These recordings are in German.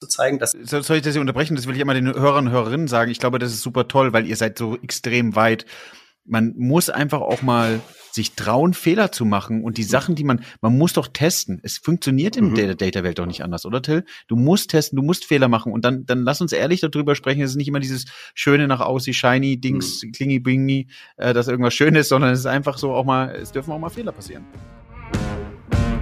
zu zeigen. Dass Soll ich das hier unterbrechen? Das will ich immer den Hörern und Hörerinnen sagen. Ich glaube, das ist super toll, weil ihr seid so extrem weit. Man muss einfach auch mal sich trauen, Fehler zu machen und die Sachen, die man, man muss doch testen. Es funktioniert in mhm. Data Welt doch nicht anders, oder Till? Du musst testen, du musst Fehler machen und dann, dann lass uns ehrlich darüber sprechen. Es ist nicht immer dieses schöne nach außen, shiny Dings, mhm. klingy bingy, äh, dass irgendwas schön ist, sondern es ist einfach so auch mal, es dürfen auch mal Fehler passieren.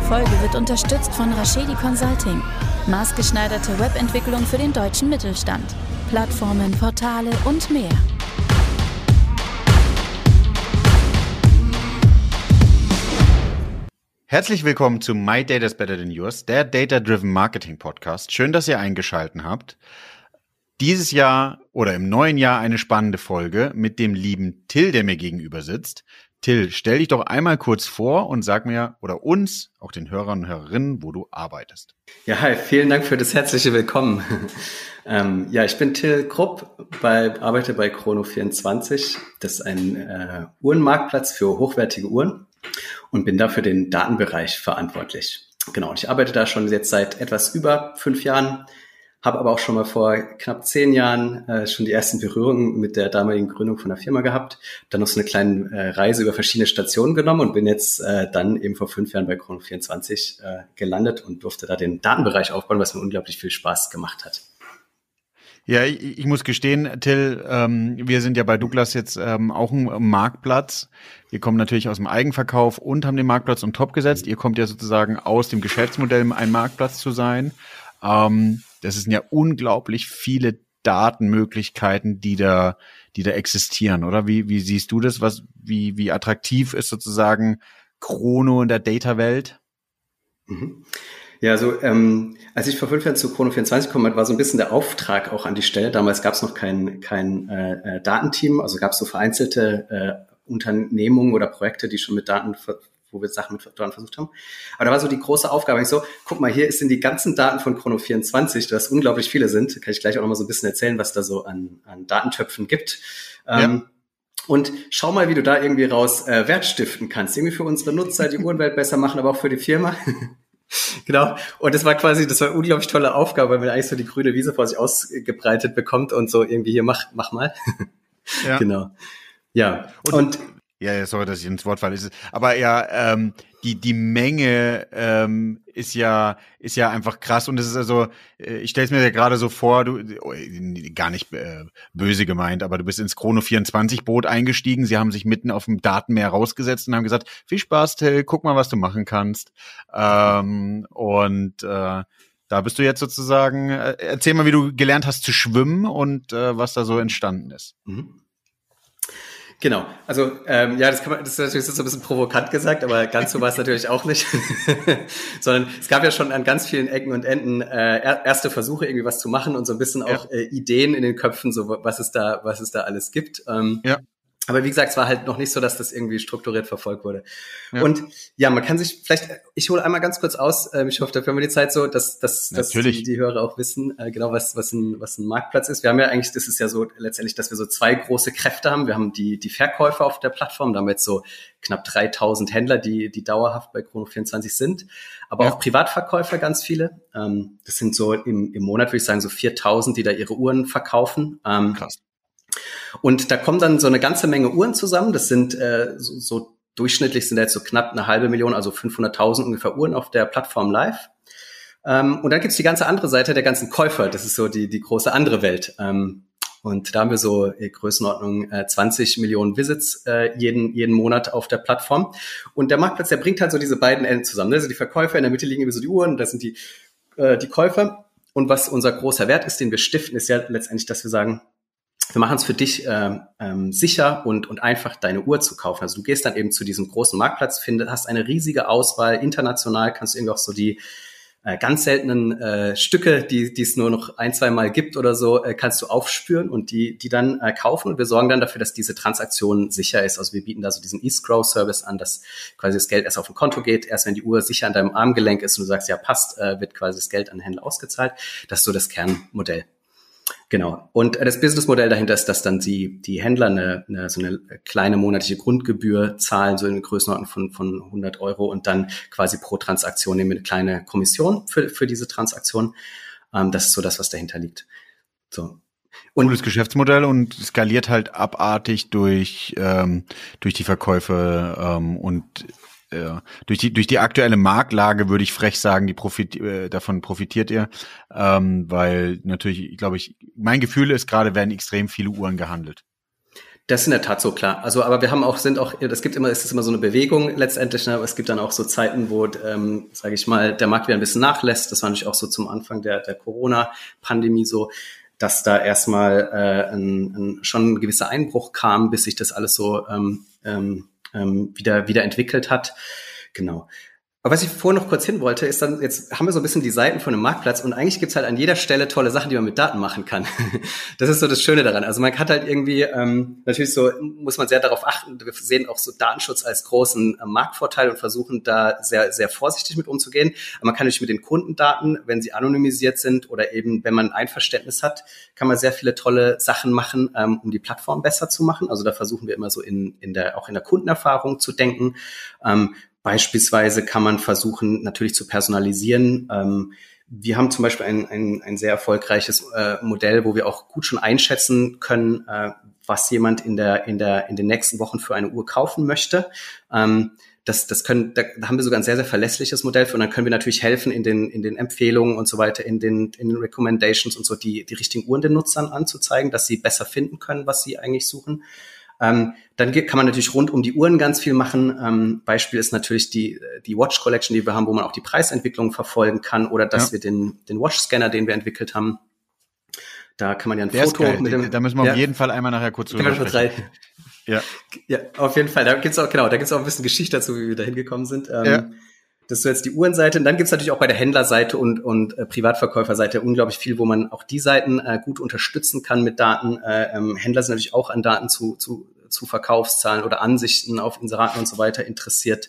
Diese Folge wird unterstützt von Rashedi Consulting. Maßgeschneiderte Webentwicklung für den deutschen Mittelstand. Plattformen, Portale und mehr. Herzlich willkommen zu My Data is Better Than Yours, der Data Driven Marketing Podcast. Schön, dass ihr eingeschalten habt. Dieses Jahr oder im neuen Jahr eine spannende Folge mit dem lieben Till, der mir gegenüber sitzt. Till, stell dich doch einmal kurz vor und sag mir oder uns, auch den Hörern und Hörerinnen, wo du arbeitest. Ja, hi, vielen Dank für das herzliche Willkommen. ähm, ja, ich bin Till Krupp, bei, arbeite bei Chrono24. Das ist ein äh, Uhrenmarktplatz für hochwertige Uhren und bin dafür den Datenbereich verantwortlich. Genau, ich arbeite da schon jetzt seit etwas über fünf Jahren habe aber auch schon mal vor knapp zehn Jahren äh, schon die ersten Berührungen mit der damaligen Gründung von der Firma gehabt. Dann noch so eine kleine äh, Reise über verschiedene Stationen genommen und bin jetzt äh, dann eben vor fünf Jahren bei Chrono24 äh, gelandet und durfte da den Datenbereich aufbauen, was mir unglaublich viel Spaß gemacht hat. Ja, ich, ich muss gestehen, Till, ähm, wir sind ja bei Douglas jetzt ähm, auch ein Marktplatz. Wir kommen natürlich aus dem Eigenverkauf und haben den Marktplatz on top gesetzt. Ihr kommt ja sozusagen aus dem Geschäftsmodell, ein Marktplatz zu sein. Ähm, das sind ja unglaublich viele Datenmöglichkeiten, die da, die da existieren, oder? Wie, wie siehst du das? Was, wie, wie attraktiv ist sozusagen Chrono in der Data-Welt? Mhm. Ja, so ähm, als ich vor fünf Jahren zu Chrono 24 gekommen war so ein bisschen der Auftrag auch an die Stelle. Damals gab es noch kein, kein äh, äh Datenteam, also gab es so vereinzelte äh, Unternehmungen oder Projekte, die schon mit Daten wo wir Sachen mit Daten versucht haben. Aber da war so die große Aufgabe, ich so, guck mal, hier sind die ganzen Daten von Chrono24, das unglaublich viele sind, kann ich gleich auch noch mal so ein bisschen erzählen, was da so an, an Datentöpfen gibt. Ja. Ähm, und schau mal, wie du da irgendwie raus äh, Wert stiften kannst. Irgendwie für unsere Nutzer die Uhrenwelt besser machen, aber auch für die Firma. genau. Und das war quasi, das war eine unglaublich tolle Aufgabe, weil man eigentlich so die grüne Wiese vor sich ausgebreitet bekommt und so irgendwie hier mach, mach mal. ja. Genau. Ja. Und, und ja, sorry, dass ich ins Wort falle. Aber ja, ähm, die die Menge ähm, ist ja ist ja einfach krass und es ist also, äh, ich stelle es mir ja gerade so vor, du oh, gar nicht äh, böse gemeint, aber du bist ins Chrono 24 Boot eingestiegen. Sie haben sich mitten auf dem Datenmeer rausgesetzt und haben gesagt, viel Spaß, Till, guck mal, was du machen kannst. Ähm, und äh, da bist du jetzt sozusagen. Äh, erzähl mal, wie du gelernt hast zu schwimmen und äh, was da so entstanden ist. Mhm. Genau, also ähm, ja, das, kann man, das ist natürlich so ein bisschen provokant gesagt, aber ganz so war es natürlich auch nicht, sondern es gab ja schon an ganz vielen Ecken und Enden äh, erste Versuche, irgendwie was zu machen und so ein bisschen auch ja. äh, Ideen in den Köpfen, so was es da, was es da alles gibt. Ähm, ja. Aber wie gesagt, es war halt noch nicht so, dass das irgendwie strukturiert verfolgt wurde. Ja. Und ja, man kann sich vielleicht, ich hole einmal ganz kurz aus, äh, ich hoffe, dafür haben wir die Zeit so, dass, dass, dass die, die Hörer auch wissen, äh, genau was, was, ein, was ein Marktplatz ist. Wir haben ja eigentlich, das ist ja so letztendlich, dass wir so zwei große Kräfte haben. Wir haben die, die Verkäufer auf der Plattform, da haben wir jetzt so knapp 3000 Händler, die, die dauerhaft bei Chrono24 sind, aber ja. auch Privatverkäufer ganz viele. Ähm, das sind so im, im Monat, würde ich sagen, so 4000, die da ihre Uhren verkaufen. Ähm, Krass. Und da kommen dann so eine ganze Menge Uhren zusammen. Das sind äh, so, so durchschnittlich sind da jetzt so knapp eine halbe Million, also 500.000 ungefähr Uhren auf der Plattform live. Ähm, und dann gibt's die ganze andere Seite der ganzen Käufer. Das ist so die, die große andere Welt. Ähm, und da haben wir so äh, Größenordnung äh, 20 Millionen Visits äh, jeden, jeden Monat auf der Plattform. Und der Marktplatz, der bringt halt so diese beiden Enden zusammen. Also die Verkäufer, in der Mitte liegen irgendwie so die Uhren, das sind die, äh, die Käufer. Und was unser großer Wert ist, den wir stiften, ist ja letztendlich, dass wir sagen, wir machen es für dich ähm, ähm, sicher und, und einfach, deine Uhr zu kaufen. Also du gehst dann eben zu diesem großen Marktplatz, findest, hast eine riesige Auswahl, international kannst du irgendwie auch so die äh, ganz seltenen äh, Stücke, die es nur noch ein, zwei Mal gibt oder so, äh, kannst du aufspüren und die, die dann äh, kaufen. Und wir sorgen dann dafür, dass diese Transaktion sicher ist. Also wir bieten da so diesen E-Scroll-Service an, dass quasi das Geld erst auf ein Konto geht. Erst wenn die Uhr sicher an deinem Armgelenk ist und du sagst, ja, passt, äh, wird quasi das Geld an den Händler ausgezahlt. Das ist so das Kernmodell. Genau. Und das Businessmodell dahinter ist, dass dann die, die Händler eine, eine, so eine kleine monatliche Grundgebühr zahlen, so in Größenordnung von, von 100 Euro und dann quasi pro Transaktion nehmen wir eine kleine Kommission für, für diese Transaktion. Ähm, das ist so das, was dahinter liegt. So. Und Cooles Geschäftsmodell und skaliert halt abartig durch, ähm, durch die Verkäufe ähm, und ja. Durch die, durch die aktuelle Marktlage würde ich frech sagen, die profit, äh, davon profitiert ihr, ähm, weil natürlich, glaube ich, mein Gefühl ist gerade, werden extrem viele Uhren gehandelt. Das ist in der Tat so klar. Also, aber wir haben auch, sind auch, es gibt immer, es ist immer so eine Bewegung letztendlich, ne? aber es gibt dann auch so Zeiten, wo, ähm, sage ich mal, der Markt wieder ein bisschen nachlässt. Das war natürlich auch so zum Anfang der, der Corona-Pandemie so, dass da erstmal äh, ein, ein, schon ein gewisser Einbruch kam, bis sich das alles so ähm, ähm, ähm, wieder, wieder entwickelt hat. Genau. Aber was ich vorhin noch kurz hin wollte, ist dann, jetzt haben wir so ein bisschen die Seiten von einem Marktplatz und eigentlich gibt's halt an jeder Stelle tolle Sachen, die man mit Daten machen kann. das ist so das Schöne daran. Also man hat halt irgendwie, ähm, natürlich so, muss man sehr darauf achten, wir sehen auch so Datenschutz als großen äh, Marktvorteil und versuchen da sehr, sehr vorsichtig mit umzugehen. Aber man kann natürlich mit den Kundendaten, wenn sie anonymisiert sind oder eben, wenn man ein Einverständnis hat, kann man sehr viele tolle Sachen machen, ähm, um die Plattform besser zu machen. Also da versuchen wir immer so in, in der, auch in der Kundenerfahrung zu denken. Ähm, Beispielsweise kann man versuchen, natürlich zu personalisieren. Ähm, wir haben zum Beispiel ein, ein, ein sehr erfolgreiches äh, Modell, wo wir auch gut schon einschätzen können, äh, was jemand in der in der in den nächsten Wochen für eine Uhr kaufen möchte. Ähm, das, das können, da haben wir sogar ein sehr, sehr verlässliches Modell für und dann können wir natürlich helfen in den, in den Empfehlungen und so weiter, in den, in den Recommendations und so, die, die richtigen Uhren den Nutzern anzuzeigen, dass sie besser finden können, was sie eigentlich suchen. Ähm, dann kann man natürlich rund um die Uhren ganz viel machen. Ähm, Beispiel ist natürlich die, die Watch Collection, die wir haben, wo man auch die Preisentwicklung verfolgen kann oder dass ja. wir den, den Watch Scanner, den wir entwickelt haben, da kann man ja ein Der Foto mit dem. Da müssen wir ja. auf jeden Fall einmal nachher kurz drüber sprechen. Ja. ja, auf jeden Fall. Da gibt's auch, genau, da gibt's auch ein bisschen Geschichte dazu, wie wir da hingekommen sind. Ähm, ja. Das ist so jetzt die Uhrenseite. Und dann gibt's natürlich auch bei der Händlerseite und, und äh, Privatverkäuferseite unglaublich viel, wo man auch die Seiten äh, gut unterstützen kann mit Daten. Äh, ähm, Händler sind natürlich auch an Daten zu, zu zu Verkaufszahlen oder Ansichten auf Inseraten und so weiter interessiert.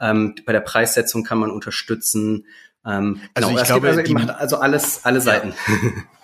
Ähm, bei der Preissetzung kann man unterstützen. Ähm, also genau, ich glaube, also, die, also alles, alle Seiten. Ja,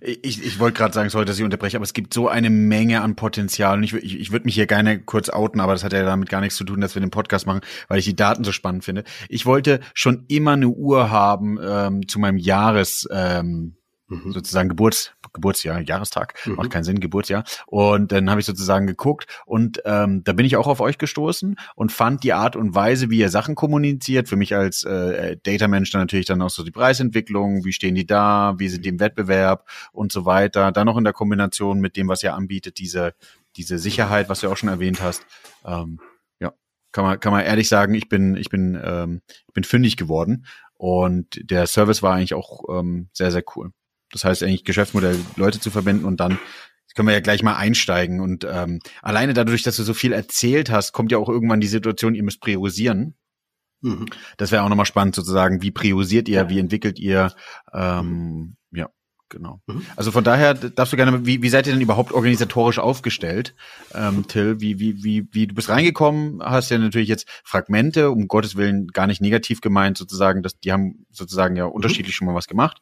ich, ich wollte gerade sagen, sorry, dass ich unterbreche, aber es gibt so eine Menge an Potenzial. Und ich, ich, ich würde mich hier gerne kurz outen, aber das hat ja damit gar nichts zu tun, dass wir den Podcast machen, weil ich die Daten so spannend finde. Ich wollte schon immer eine Uhr haben ähm, zu meinem Jahres. Ähm, mhm. sozusagen Geburts, Geburtsjahr, Jahrestag, mhm. macht keinen Sinn, Geburtsjahr. Und dann habe ich sozusagen geguckt und ähm, da bin ich auch auf euch gestoßen und fand die Art und Weise, wie ihr Sachen kommuniziert, für mich als äh, Data-Mensch dann natürlich dann auch so die Preisentwicklung, wie stehen die da, wie sind die im Wettbewerb und so weiter. Dann noch in der Kombination mit dem, was ihr anbietet, diese, diese Sicherheit, was du auch schon erwähnt hast. Ähm, ja, kann man, kann man ehrlich sagen, ich bin, ich bin, ähm, ich bin fündig geworden. Und der Service war eigentlich auch ähm, sehr, sehr cool. Das heißt eigentlich Geschäftsmodell Leute zu verbinden und dann können wir ja gleich mal einsteigen. Und ähm, alleine dadurch, dass du so viel erzählt hast, kommt ja auch irgendwann die Situation, ihr müsst priorisieren. Mhm. Das wäre auch nochmal spannend sozusagen, wie priorisiert ihr, wie entwickelt ihr, ähm, ja, genau. Mhm. Also von daher darfst du gerne, wie, wie seid ihr denn überhaupt organisatorisch aufgestellt, ähm, Till? Wie, wie, wie, wie du bist reingekommen, hast ja natürlich jetzt Fragmente, um Gottes Willen gar nicht negativ gemeint, sozusagen, dass die haben sozusagen ja mhm. unterschiedlich mhm. schon mal was gemacht.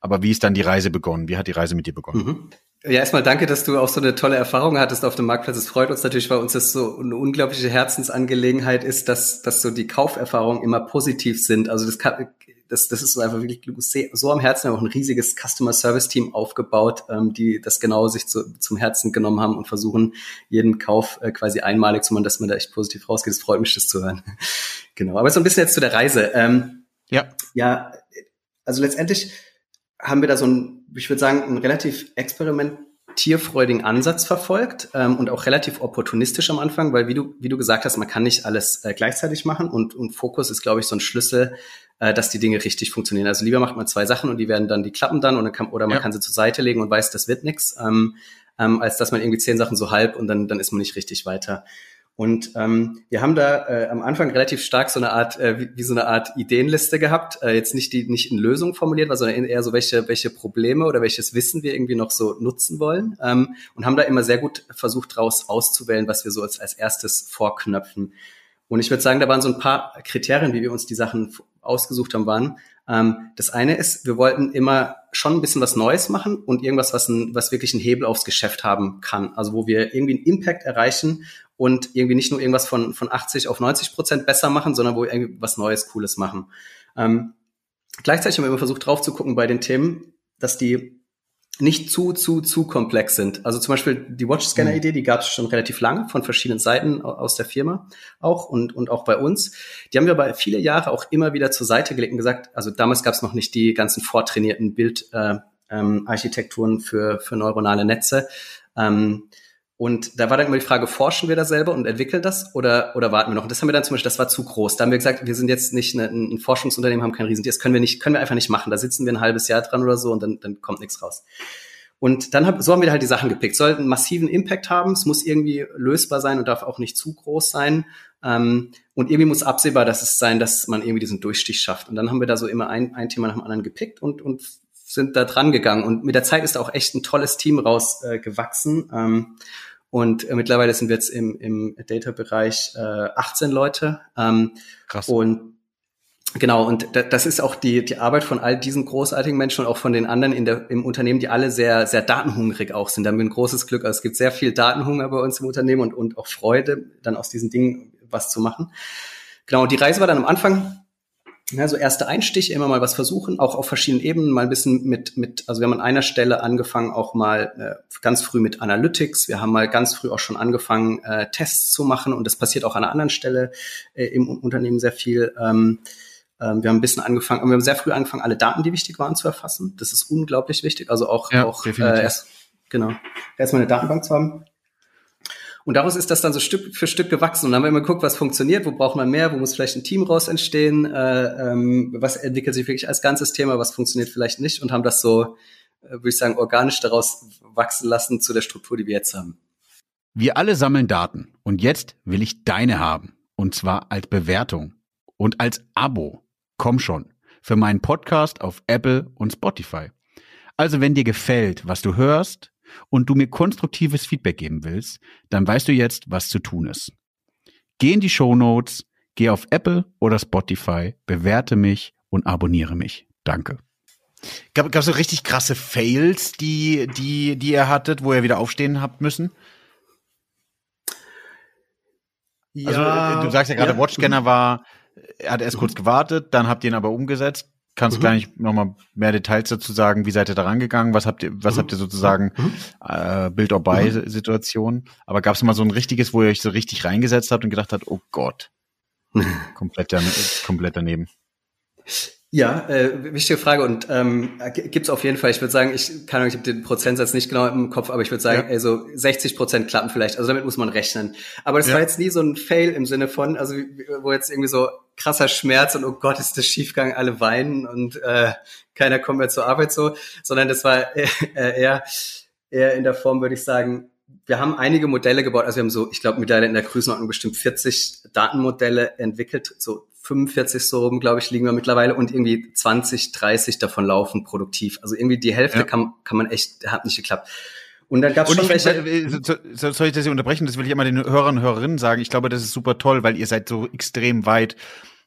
Aber wie ist dann die Reise begonnen? Wie hat die Reise mit dir begonnen? Mhm. Ja, erstmal danke, dass du auch so eine tolle Erfahrung hattest auf dem Marktplatz. Es freut uns natürlich, weil uns das so eine unglaubliche Herzensangelegenheit ist, dass, dass so die Kauferfahrungen immer positiv sind. Also das kann, das, das ist so einfach wirklich so am Herzen, auch ein riesiges Customer Service Team aufgebaut, ähm, die das genau sich zu, zum Herzen genommen haben und versuchen, jeden Kauf äh, quasi einmalig zu machen, dass man da echt positiv rausgeht. Es freut mich, das zu hören. genau. Aber so ein bisschen jetzt zu der Reise. Ähm, ja. Ja, also letztendlich, haben wir da so ein, ich würde sagen, einen relativ experimentierfreudigen Ansatz verfolgt ähm, und auch relativ opportunistisch am Anfang, weil wie du, wie du gesagt hast, man kann nicht alles äh, gleichzeitig machen und, und Fokus ist, glaube ich, so ein Schlüssel, äh, dass die Dinge richtig funktionieren. Also lieber macht man zwei Sachen und die werden dann, die klappen dann und dann kann, oder man ja. kann sie zur Seite legen und weiß, das wird nix, ähm, ähm, als dass man irgendwie zehn Sachen so halb und dann, dann ist man nicht richtig weiter. Und ähm, wir haben da äh, am Anfang relativ stark so eine Art, äh, wie, wie so eine Art Ideenliste gehabt. Äh, jetzt nicht die nicht in Lösungen formuliert war, sondern eher so welche welche Probleme oder welches Wissen wir irgendwie noch so nutzen wollen. Ähm, und haben da immer sehr gut versucht, daraus auszuwählen, was wir so als, als erstes vorknöpfen. Und ich würde sagen, da waren so ein paar Kriterien, wie wir uns die Sachen ausgesucht haben, waren. Ähm, das eine ist, wir wollten immer schon ein bisschen was Neues machen und irgendwas, was, ein, was wirklich einen Hebel aufs Geschäft haben kann. Also wo wir irgendwie einen Impact erreichen und irgendwie nicht nur irgendwas von, von 80 auf 90 Prozent besser machen, sondern wo wir irgendwie was Neues, Cooles machen. Ähm, gleichzeitig haben wir immer versucht drauf zu gucken bei den Themen, dass die nicht zu, zu, zu komplex sind. Also zum Beispiel die Watch-Scanner-Idee, die gab es schon relativ lange von verschiedenen Seiten aus der Firma auch und, und auch bei uns. Die haben wir aber viele Jahre auch immer wieder zur Seite gelegt und gesagt, also damals gab es noch nicht die ganzen vortrainierten Bildarchitekturen äh, ähm, für, für neuronale Netze. Ähm, und da war dann immer die Frage, forschen wir da selber und entwickeln das oder, oder warten wir noch? Und das haben wir dann zum Beispiel, das war zu groß. Da haben wir gesagt, wir sind jetzt nicht eine, ein Forschungsunternehmen, haben kein Riesentier. Das können wir nicht, können wir einfach nicht machen. Da sitzen wir ein halbes Jahr dran oder so und dann, dann kommt nichts raus. Und dann hab, so haben wir halt die Sachen gepickt. Sollten massiven Impact haben. Es muss irgendwie lösbar sein und darf auch nicht zu groß sein. Ähm, und irgendwie muss absehbar, dass es sein, dass man irgendwie diesen Durchstich schafft. Und dann haben wir da so immer ein, ein Thema nach dem anderen gepickt und, und sind da dran gegangen. Und mit der Zeit ist da auch echt ein tolles Team rausgewachsen. Äh, ähm, und äh, mittlerweile sind wir jetzt im, im Data-Bereich äh, 18 Leute. Ähm, Krass. Und Genau, und das ist auch die, die Arbeit von all diesen großartigen Menschen und auch von den anderen in der, im Unternehmen, die alle sehr, sehr datenhungrig auch sind. Da haben wir ein großes Glück. Also es gibt sehr viel Datenhunger bei uns im Unternehmen und, und auch Freude, dann aus diesen Dingen was zu machen. Genau, die Reise war dann am Anfang ja, so erste Einstiche, immer mal was versuchen, auch auf verschiedenen Ebenen, mal ein bisschen mit, mit, also wir haben an einer Stelle angefangen, auch mal äh, ganz früh mit Analytics. Wir haben mal ganz früh auch schon angefangen, äh, Tests zu machen und das passiert auch an einer anderen Stelle äh, im Unternehmen sehr viel. Ähm, ähm, wir haben ein bisschen angefangen, wir haben sehr früh angefangen, alle Daten, die wichtig waren, zu erfassen. Das ist unglaublich wichtig. Also auch, ja, auch äh, erst, genau, erstmal eine Datenbank zu haben. Und daraus ist das dann so Stück für Stück gewachsen. Und dann haben wir immer geguckt, was funktioniert, wo braucht man mehr, wo muss vielleicht ein Team raus entstehen, äh, ähm, was entwickelt sich wirklich als ganzes Thema, was funktioniert vielleicht nicht und haben das so, äh, würde ich sagen, organisch daraus wachsen lassen zu der Struktur, die wir jetzt haben. Wir alle sammeln Daten und jetzt will ich deine haben. Und zwar als Bewertung und als Abo. Komm schon. Für meinen Podcast auf Apple und Spotify. Also wenn dir gefällt, was du hörst, und du mir konstruktives Feedback geben willst, dann weißt du jetzt, was zu tun ist. Geh in die Show Notes, geh auf Apple oder Spotify, bewerte mich und abonniere mich. Danke. Gab es so richtig krasse Fails, die, die, die ihr hattet, wo ihr wieder aufstehen habt müssen? Ja, also, du sagst ja gerade, ja. Watchscanner war, er hat erst kurz gewartet, dann habt ihr ihn aber umgesetzt. Kannst du mhm. gleich nochmal mehr Details dazu sagen? Wie seid ihr da rangegangen? Was habt ihr, was mhm. habt ihr sozusagen mhm. äh, Build or Buy mhm. Situation? Aber gab es mal so ein richtiges, wo ihr euch so richtig reingesetzt habt und gedacht habt, oh Gott, komplett, komplett daneben? Ja, äh, wichtige Frage und ähm, gibt auf jeden Fall. Ich würde sagen, ich kann ich habe den Prozentsatz nicht genau im Kopf, aber ich würde sagen, ja. also 60 Prozent klappen vielleicht. Also damit muss man rechnen. Aber das ja. war jetzt nie so ein Fail im Sinne von, also wo jetzt irgendwie so krasser Schmerz und oh Gott, ist das schiefgegangen, alle weinen und äh, keiner kommt mehr zur Arbeit so, sondern das war äh, eher eher in der Form, würde ich sagen, wir haben einige Modelle gebaut. Also wir haben so, ich glaube, mittlerweile in der Größenordnung bestimmt 40 Datenmodelle entwickelt, so 45 so rum, glaube ich, liegen wir mittlerweile und irgendwie 20, 30 davon laufen produktiv. Also irgendwie die Hälfte ja. kann, kann man echt, hat nicht geklappt. Und dann gab es schon welche. Äh, soll ich das hier unterbrechen? Das will ich immer den Hörern und Hörerinnen sagen. Ich glaube, das ist super toll, weil ihr seid so extrem weit.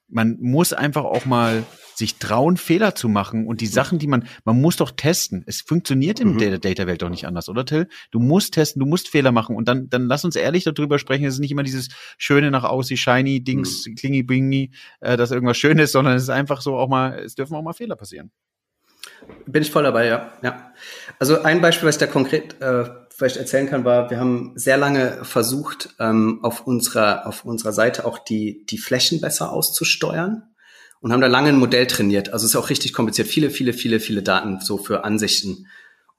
Man muss einfach auch mal sich trauen, Fehler zu machen und die Sachen, die man, man muss doch testen. Es funktioniert in mhm. der Data-Welt doch nicht anders, oder Till? Du musst testen, du musst Fehler machen und dann, dann lass uns ehrlich darüber sprechen. Es ist nicht immer dieses schöne nach außen, shiny Dings, mhm. klingy bingy, äh, dass irgendwas schön ist, sondern es ist einfach so auch mal, es dürfen auch mal Fehler passieren. Bin ich voll dabei, ja. ja. Also ein Beispiel, was ich da konkret äh, vielleicht erzählen kann, war, wir haben sehr lange versucht, ähm, auf unserer auf unserer Seite auch die die Flächen besser auszusteuern und haben da lange ein Modell trainiert. Also es ist auch richtig kompliziert. Viele, viele, viele, viele Daten so für Ansichten.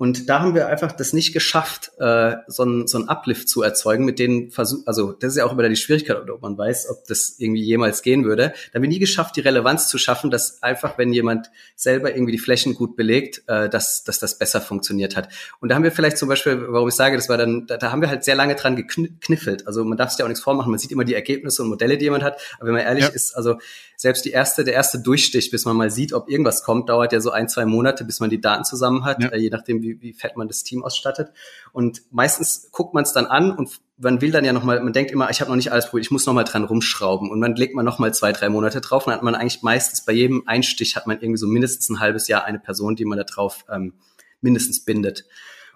Und da haben wir einfach das nicht geschafft, äh, so ein so ein Uplift zu erzeugen, mit denen versuch, also das ist ja auch immer die Schwierigkeit, ob man weiß, ob das irgendwie jemals gehen würde. Da haben wir nie geschafft, die Relevanz zu schaffen, dass einfach, wenn jemand selber irgendwie die Flächen gut belegt, äh, dass, dass das besser funktioniert hat. Und da haben wir vielleicht zum Beispiel, warum ich sage, das war dann, da, da haben wir halt sehr lange dran gekniffelt. Also man darf sich ja auch nichts vormachen, man sieht immer die Ergebnisse und Modelle, die jemand hat. Aber wenn man ehrlich ja. ist, also selbst die erste, der erste Durchstich, bis man mal sieht, ob irgendwas kommt, dauert ja so ein, zwei Monate, bis man die Daten zusammen hat, ja. äh, je nachdem, wie, wie fett man das Team ausstattet. Und meistens guckt man es dann an und man will dann ja nochmal, man denkt immer, ich habe noch nicht alles probiert, ich muss nochmal dran rumschrauben. Und dann legt man nochmal zwei, drei Monate drauf und dann hat man eigentlich meistens bei jedem Einstich hat man irgendwie so mindestens ein halbes Jahr eine Person, die man da drauf ähm, mindestens bindet.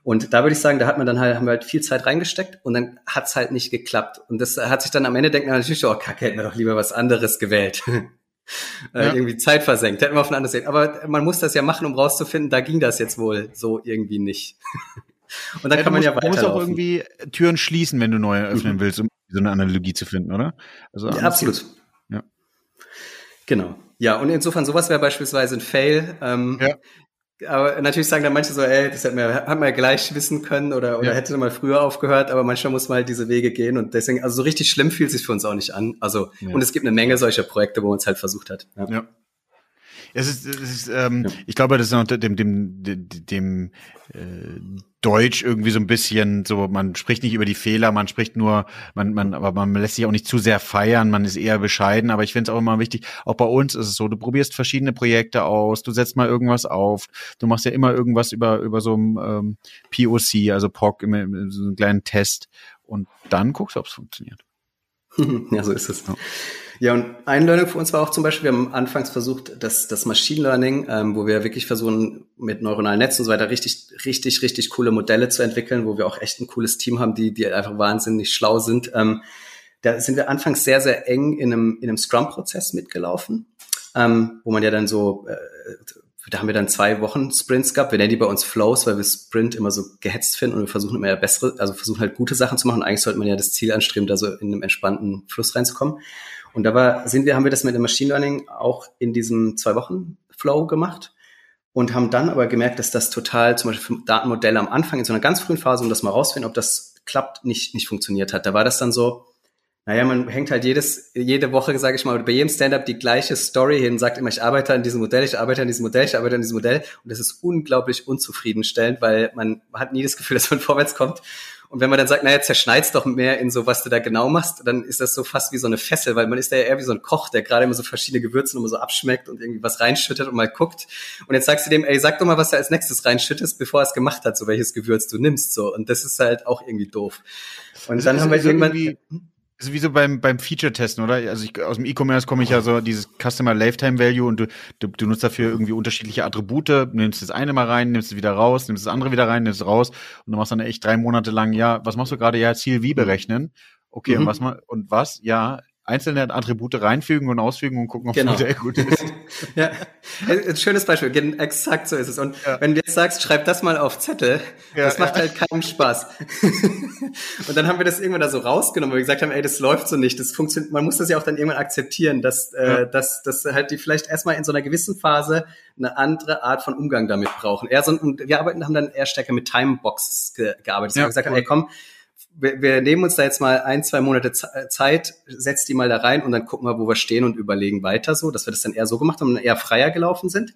Und da würde ich sagen, da hat man dann halt, haben wir halt viel Zeit reingesteckt und dann hat's halt nicht geklappt. Und das hat sich dann am Ende denkt man natürlich, oh, kacke, hätten wir doch lieber was anderes gewählt. äh, ja. irgendwie Zeit versenkt, hätten wir auf ein anderes sehen. Aber man muss das ja machen, um rauszufinden, da ging das jetzt wohl so irgendwie nicht. Und dann ja, kann man musst, ja weiter. Du musst auch irgendwie Türen schließen, wenn du neue öffnen mhm. willst, um so eine Analogie zu finden, oder? Also ja, absolut. Ja. Genau. Ja, und insofern, sowas wäre beispielsweise ein Fail. Ähm, ja. Aber natürlich sagen dann manche so, ey, das hätte man, hat man ja gleich wissen können oder, oder ja. hätte mal früher aufgehört, aber manchmal muss man halt diese Wege gehen und deswegen, also so richtig schlimm fühlt sich für uns auch nicht an. Also, ja. und es gibt eine Menge solcher Projekte, wo man es halt versucht hat. Ja. ja. Es ist, es ist ähm, ja. ich glaube, das ist noch dem, dem, dem, dem äh, Deutsch irgendwie so ein bisschen so, man spricht nicht über die Fehler, man spricht nur, man, man, aber man lässt sich auch nicht zu sehr feiern, man ist eher bescheiden, aber ich finde es auch immer wichtig, auch bei uns ist es so, du probierst verschiedene Projekte aus, du setzt mal irgendwas auf, du machst ja immer irgendwas über, über so ein ähm, POC, also POC, immer, so einen kleinen Test und dann guckst du, ob es funktioniert. ja, so ist es. Ja. Ja, und ein Learning für uns war auch zum Beispiel, wir haben anfangs versucht, dass das Machine Learning, ähm, wo wir wirklich versuchen, mit neuronalen Netzen und so weiter richtig, richtig, richtig coole Modelle zu entwickeln, wo wir auch echt ein cooles Team haben, die, die einfach wahnsinnig schlau sind. Ähm, da sind wir anfangs sehr, sehr eng in einem, in einem Scrum-Prozess mitgelaufen, ähm, wo man ja dann so, äh, da haben wir dann zwei Wochen Sprints gehabt. Wir nennen die bei uns Flows, weil wir Sprint immer so gehetzt finden und wir versuchen immer ja bessere, also versuchen halt gute Sachen zu machen. Eigentlich sollte man ja das Ziel anstreben, da so in einem entspannten Fluss reinzukommen. Und da war, sind wir, haben wir das mit dem Machine Learning auch in diesem zwei Wochen Flow gemacht und haben dann aber gemerkt, dass das total zum Beispiel für Datenmodelle am Anfang in so einer ganz frühen Phase, um das mal rauszufinden, ob das klappt, nicht, nicht funktioniert hat. Da war das dann so, naja, man hängt halt jedes, jede Woche, sage ich mal, bei jedem Stand-up die gleiche Story hin, sagt immer, ich arbeite an diesem Modell, ich arbeite an diesem Modell, ich arbeite an diesem Modell. Und das ist unglaublich unzufriedenstellend, weil man hat nie das Gefühl, dass man vorwärts kommt. Und wenn man dann sagt, naja, zerschneid's doch mehr in so, was du da genau machst, dann ist das so fast wie so eine Fessel, weil man ist da ja eher wie so ein Koch, der gerade immer so verschiedene Gewürze immer so abschmeckt und irgendwie was reinschüttet und mal guckt. Und jetzt sagst du dem, ey, sag doch mal, was du als nächstes reinschüttest, bevor er es gemacht hat, so welches Gewürz du nimmst, so. Und das ist halt auch irgendwie doof. Und dann haben wir irgendwann, ist wie so beim, beim Feature-Testen, oder? Also ich, aus dem E-Commerce komme ich ja so dieses Customer Lifetime Value und du, du, du nutzt dafür irgendwie unterschiedliche Attribute, nimmst das eine mal rein, nimmst es wieder raus, nimmst das andere wieder rein, nimmst es raus und du machst dann echt drei Monate lang, ja, was machst du gerade? Ja, Ziel wie berechnen. Okay, mhm. und was mal, und was? Ja, einzelne Attribute reinfügen und ausfügen und gucken, ob genau. das Modell gut ist. ja, ein schönes Beispiel. Exakt so ist es. Und ja. wenn du jetzt sagst, schreib das mal auf Zettel, ja, das macht ja. halt keinen Spaß. und dann haben wir das irgendwann da so rausgenommen, weil wir gesagt haben, ey, das läuft so nicht. Das funktioniert, man muss das ja auch dann irgendwann akzeptieren, dass, äh, dass, dass halt die vielleicht erstmal in so einer gewissen Phase eine andere Art von Umgang damit brauchen. Eher so, und wir arbeiten, haben dann eher stärker mit Timeboxes ge gearbeitet. Ja, wir haben gesagt, cool. ey, komm, wir, wir nehmen uns da jetzt mal ein, zwei Monate äh, Zeit, setzt die mal da rein und dann gucken wir, wo wir stehen und überlegen weiter so, dass wir das dann eher so gemacht haben und eher freier gelaufen sind.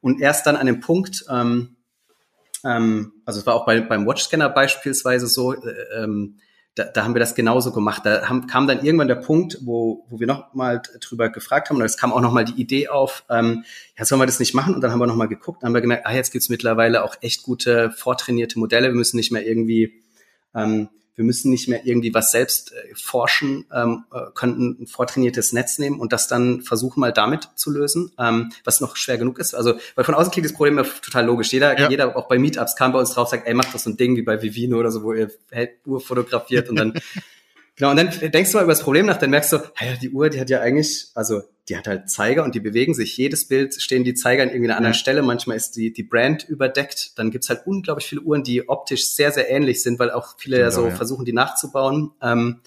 Und erst dann an dem Punkt, ähm, ähm, also es war auch bei, beim Watchscanner beispielsweise so, äh, ähm, da, da haben wir das genauso gemacht. Da haben, kam dann irgendwann der Punkt, wo, wo wir noch mal drüber gefragt haben, und es kam auch noch mal die Idee auf, ähm, ja, sollen wir das nicht machen? Und dann haben wir noch mal geguckt, dann haben wir gemerkt, ah, jetzt gibt's mittlerweile auch echt gute, vortrainierte Modelle. Wir müssen nicht mehr irgendwie ähm, wir müssen nicht mehr irgendwie was selbst äh, forschen, ähm, äh, könnten ein vortrainiertes Netz nehmen und das dann versuchen mal damit zu lösen, ähm, was noch schwer genug ist. Also, weil von außen klingt das Problem ja total logisch. Jeder, ja. jeder auch bei Meetups kam bei uns drauf, sagt, ey, mach doch so ein Ding wie bei Vivino oder so, wo ihr Uhr fotografiert und dann Genau, und dann denkst du mal über das Problem nach, dann merkst du, ja, die Uhr, die hat ja eigentlich, also die hat halt Zeiger und die bewegen sich. Jedes Bild stehen die Zeiger an irgendwie einer anderen ja. Stelle. Manchmal ist die, die Brand überdeckt. Dann gibt's halt unglaublich viele Uhren, die optisch sehr, sehr ähnlich sind, weil auch viele ja so ja. versuchen, die nachzubauen. Ähm,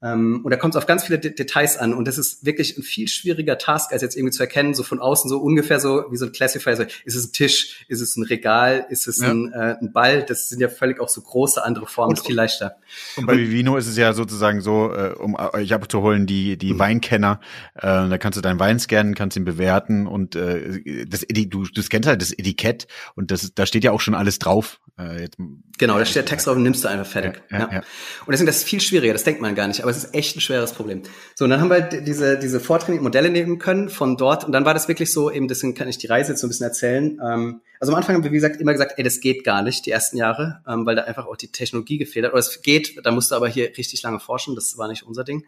Ähm, und da kommt es auf ganz viele De Details an. Und das ist wirklich ein viel schwieriger Task, als jetzt irgendwie zu erkennen, so von außen, so ungefähr so wie so ein Classifier. So, ist es ein Tisch? Ist es ein Regal? Ist es ja. ein, äh, ein Ball? Das sind ja völlig auch so große andere Formen. Und, ist viel leichter. Und bei Vivino ist es ja sozusagen so, äh, um euch abzuholen, die, die mhm. Weinkenner, äh, da kannst du deinen Wein scannen, kannst ihn bewerten und äh, das, du, du scannst halt das Etikett und das, da steht ja auch schon alles drauf. Äh, jetzt, genau, da steht der Text drauf und nimmst du einfach fertig. Ja, ja, ja. Und deswegen, das ist viel schwieriger, das denkt man gar nicht aber es ist echt ein schweres Problem. So, und dann haben wir diese, diese vortrainierten Modelle nehmen können von dort und dann war das wirklich so, eben deswegen kann ich die Reise jetzt so ein bisschen erzählen. Ähm, also am Anfang haben wir, wie gesagt, immer gesagt, ey, das geht gar nicht, die ersten Jahre, ähm, weil da einfach auch die Technologie gefehlt hat. Oder es geht, da musst du aber hier richtig lange forschen, das war nicht unser Ding.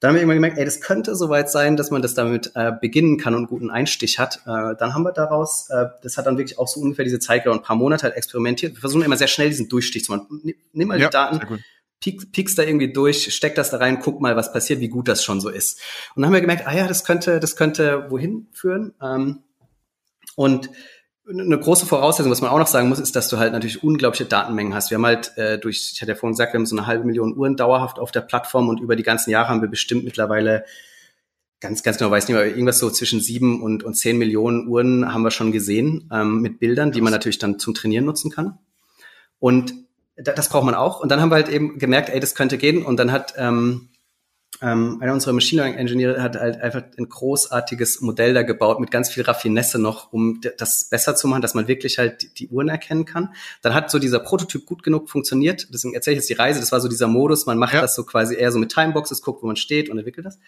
Dann haben wir immer gemerkt, ey, das könnte soweit sein, dass man das damit äh, beginnen kann und einen guten Einstich hat. Äh, dann haben wir daraus, äh, das hat dann wirklich auch so ungefähr diese Zeit gedauert, ein paar Monate halt experimentiert. Wir versuchen immer sehr schnell diesen Durchstich zu machen. Nimm mal ja, die Daten, piek, piekst da irgendwie durch, steck das da rein, guck mal, was passiert, wie gut das schon so ist. Und dann haben wir gemerkt, ah ja, das könnte, das könnte wohin führen. Ähm, und eine große Voraussetzung, was man auch noch sagen muss, ist, dass du halt natürlich unglaubliche Datenmengen hast. Wir haben halt äh, durch, ich hatte ja vorhin gesagt, wir haben so eine halbe Million Uhren dauerhaft auf der Plattform und über die ganzen Jahre haben wir bestimmt mittlerweile ganz, ganz genau weiß nicht mehr, irgendwas so zwischen sieben und, und zehn Millionen Uhren haben wir schon gesehen ähm, mit Bildern, die man natürlich dann zum Trainieren nutzen kann. Und das braucht man auch. Und dann haben wir halt eben gemerkt, ey, das könnte gehen. Und dann hat ähm, ähm, einer unserer Machine Learning Engineere hat halt einfach ein großartiges Modell da gebaut mit ganz viel Raffinesse noch, um das besser zu machen, dass man wirklich halt die, die Uhren erkennen kann. Dann hat so dieser Prototyp gut genug funktioniert. Deswegen erzähle ich jetzt die Reise. Das war so dieser Modus. Man macht ja. das so quasi eher so mit Timeboxes, guckt, wo man steht und entwickelt das.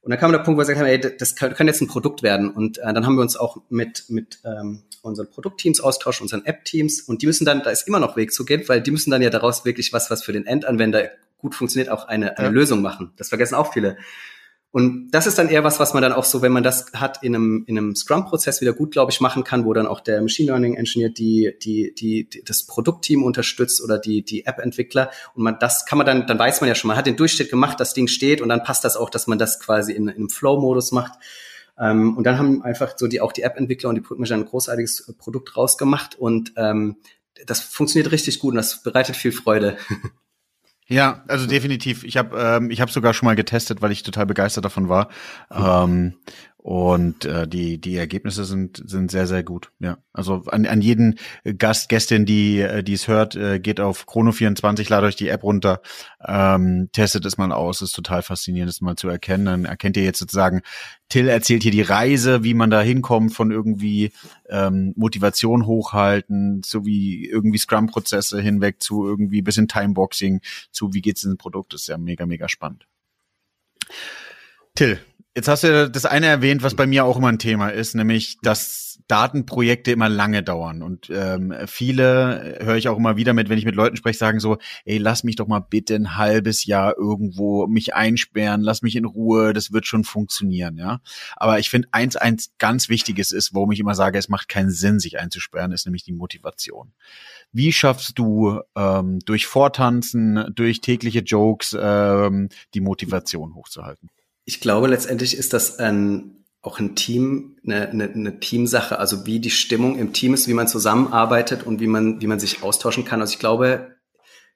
Und dann kam der Punkt, wo wir gesagt haben, ey, das kann jetzt ein Produkt werden. Und äh, dann haben wir uns auch mit, mit ähm, unseren Produktteams austauschen, unseren App-Teams. Und die müssen dann, da ist immer noch Weg zu gehen, weil die müssen dann ja daraus wirklich was, was für den Endanwender gut funktioniert, auch eine, eine ja. Lösung machen. Das vergessen auch viele. Und das ist dann eher was, was man dann auch so, wenn man das hat, in einem, in einem Scrum-Prozess wieder gut, glaube ich, machen kann, wo dann auch der Machine Learning Engineer die, die, die, die das Produktteam unterstützt oder die, die App-Entwickler. Und man, das kann man dann, dann weiß man ja schon, man hat den Durchschnitt gemacht, das Ding steht und dann passt das auch, dass man das quasi in, in einem Flow-Modus macht. Ähm, und dann haben einfach so die, auch die App-Entwickler und die Produktmanager ein großartiges Produkt rausgemacht und ähm, das funktioniert richtig gut und das bereitet viel Freude. Ja, also definitiv. Ich habe ähm, ich habe sogar schon mal getestet, weil ich total begeistert davon war. Ähm, und äh, die die Ergebnisse sind sind sehr sehr gut. Ja, also an, an jeden Gast Gästin, die äh, die es hört, äh, geht auf Chrono24, ladet euch die App runter, ähm, testet es mal aus. Ist total faszinierend, das mal zu erkennen. Dann erkennt ihr jetzt sozusagen, Till erzählt hier die Reise, wie man da hinkommt, von irgendwie ähm, Motivation hochhalten, so wie irgendwie Scrum-Prozesse hinweg zu irgendwie bisschen Timeboxing, zu wie geht's in ein Produkt. Das ist ja mega mega spannend. Till, Jetzt hast du das eine erwähnt, was bei mir auch immer ein Thema ist, nämlich, dass Datenprojekte immer lange dauern. Und ähm, viele höre ich auch immer wieder mit, wenn ich mit Leuten spreche, sagen so, ey, lass mich doch mal bitte ein halbes Jahr irgendwo mich einsperren, lass mich in Ruhe, das wird schon funktionieren, ja. Aber ich finde, eins, eins ganz Wichtiges ist, warum ich immer sage, es macht keinen Sinn, sich einzusperren, ist nämlich die Motivation. Wie schaffst du ähm, durch Vortanzen, durch tägliche Jokes ähm, die Motivation hochzuhalten? Ich glaube, letztendlich ist das ein, auch ein Team, eine, eine, eine Teamsache, also wie die Stimmung im Team ist, wie man zusammenarbeitet und wie man, wie man sich austauschen kann. Also ich glaube,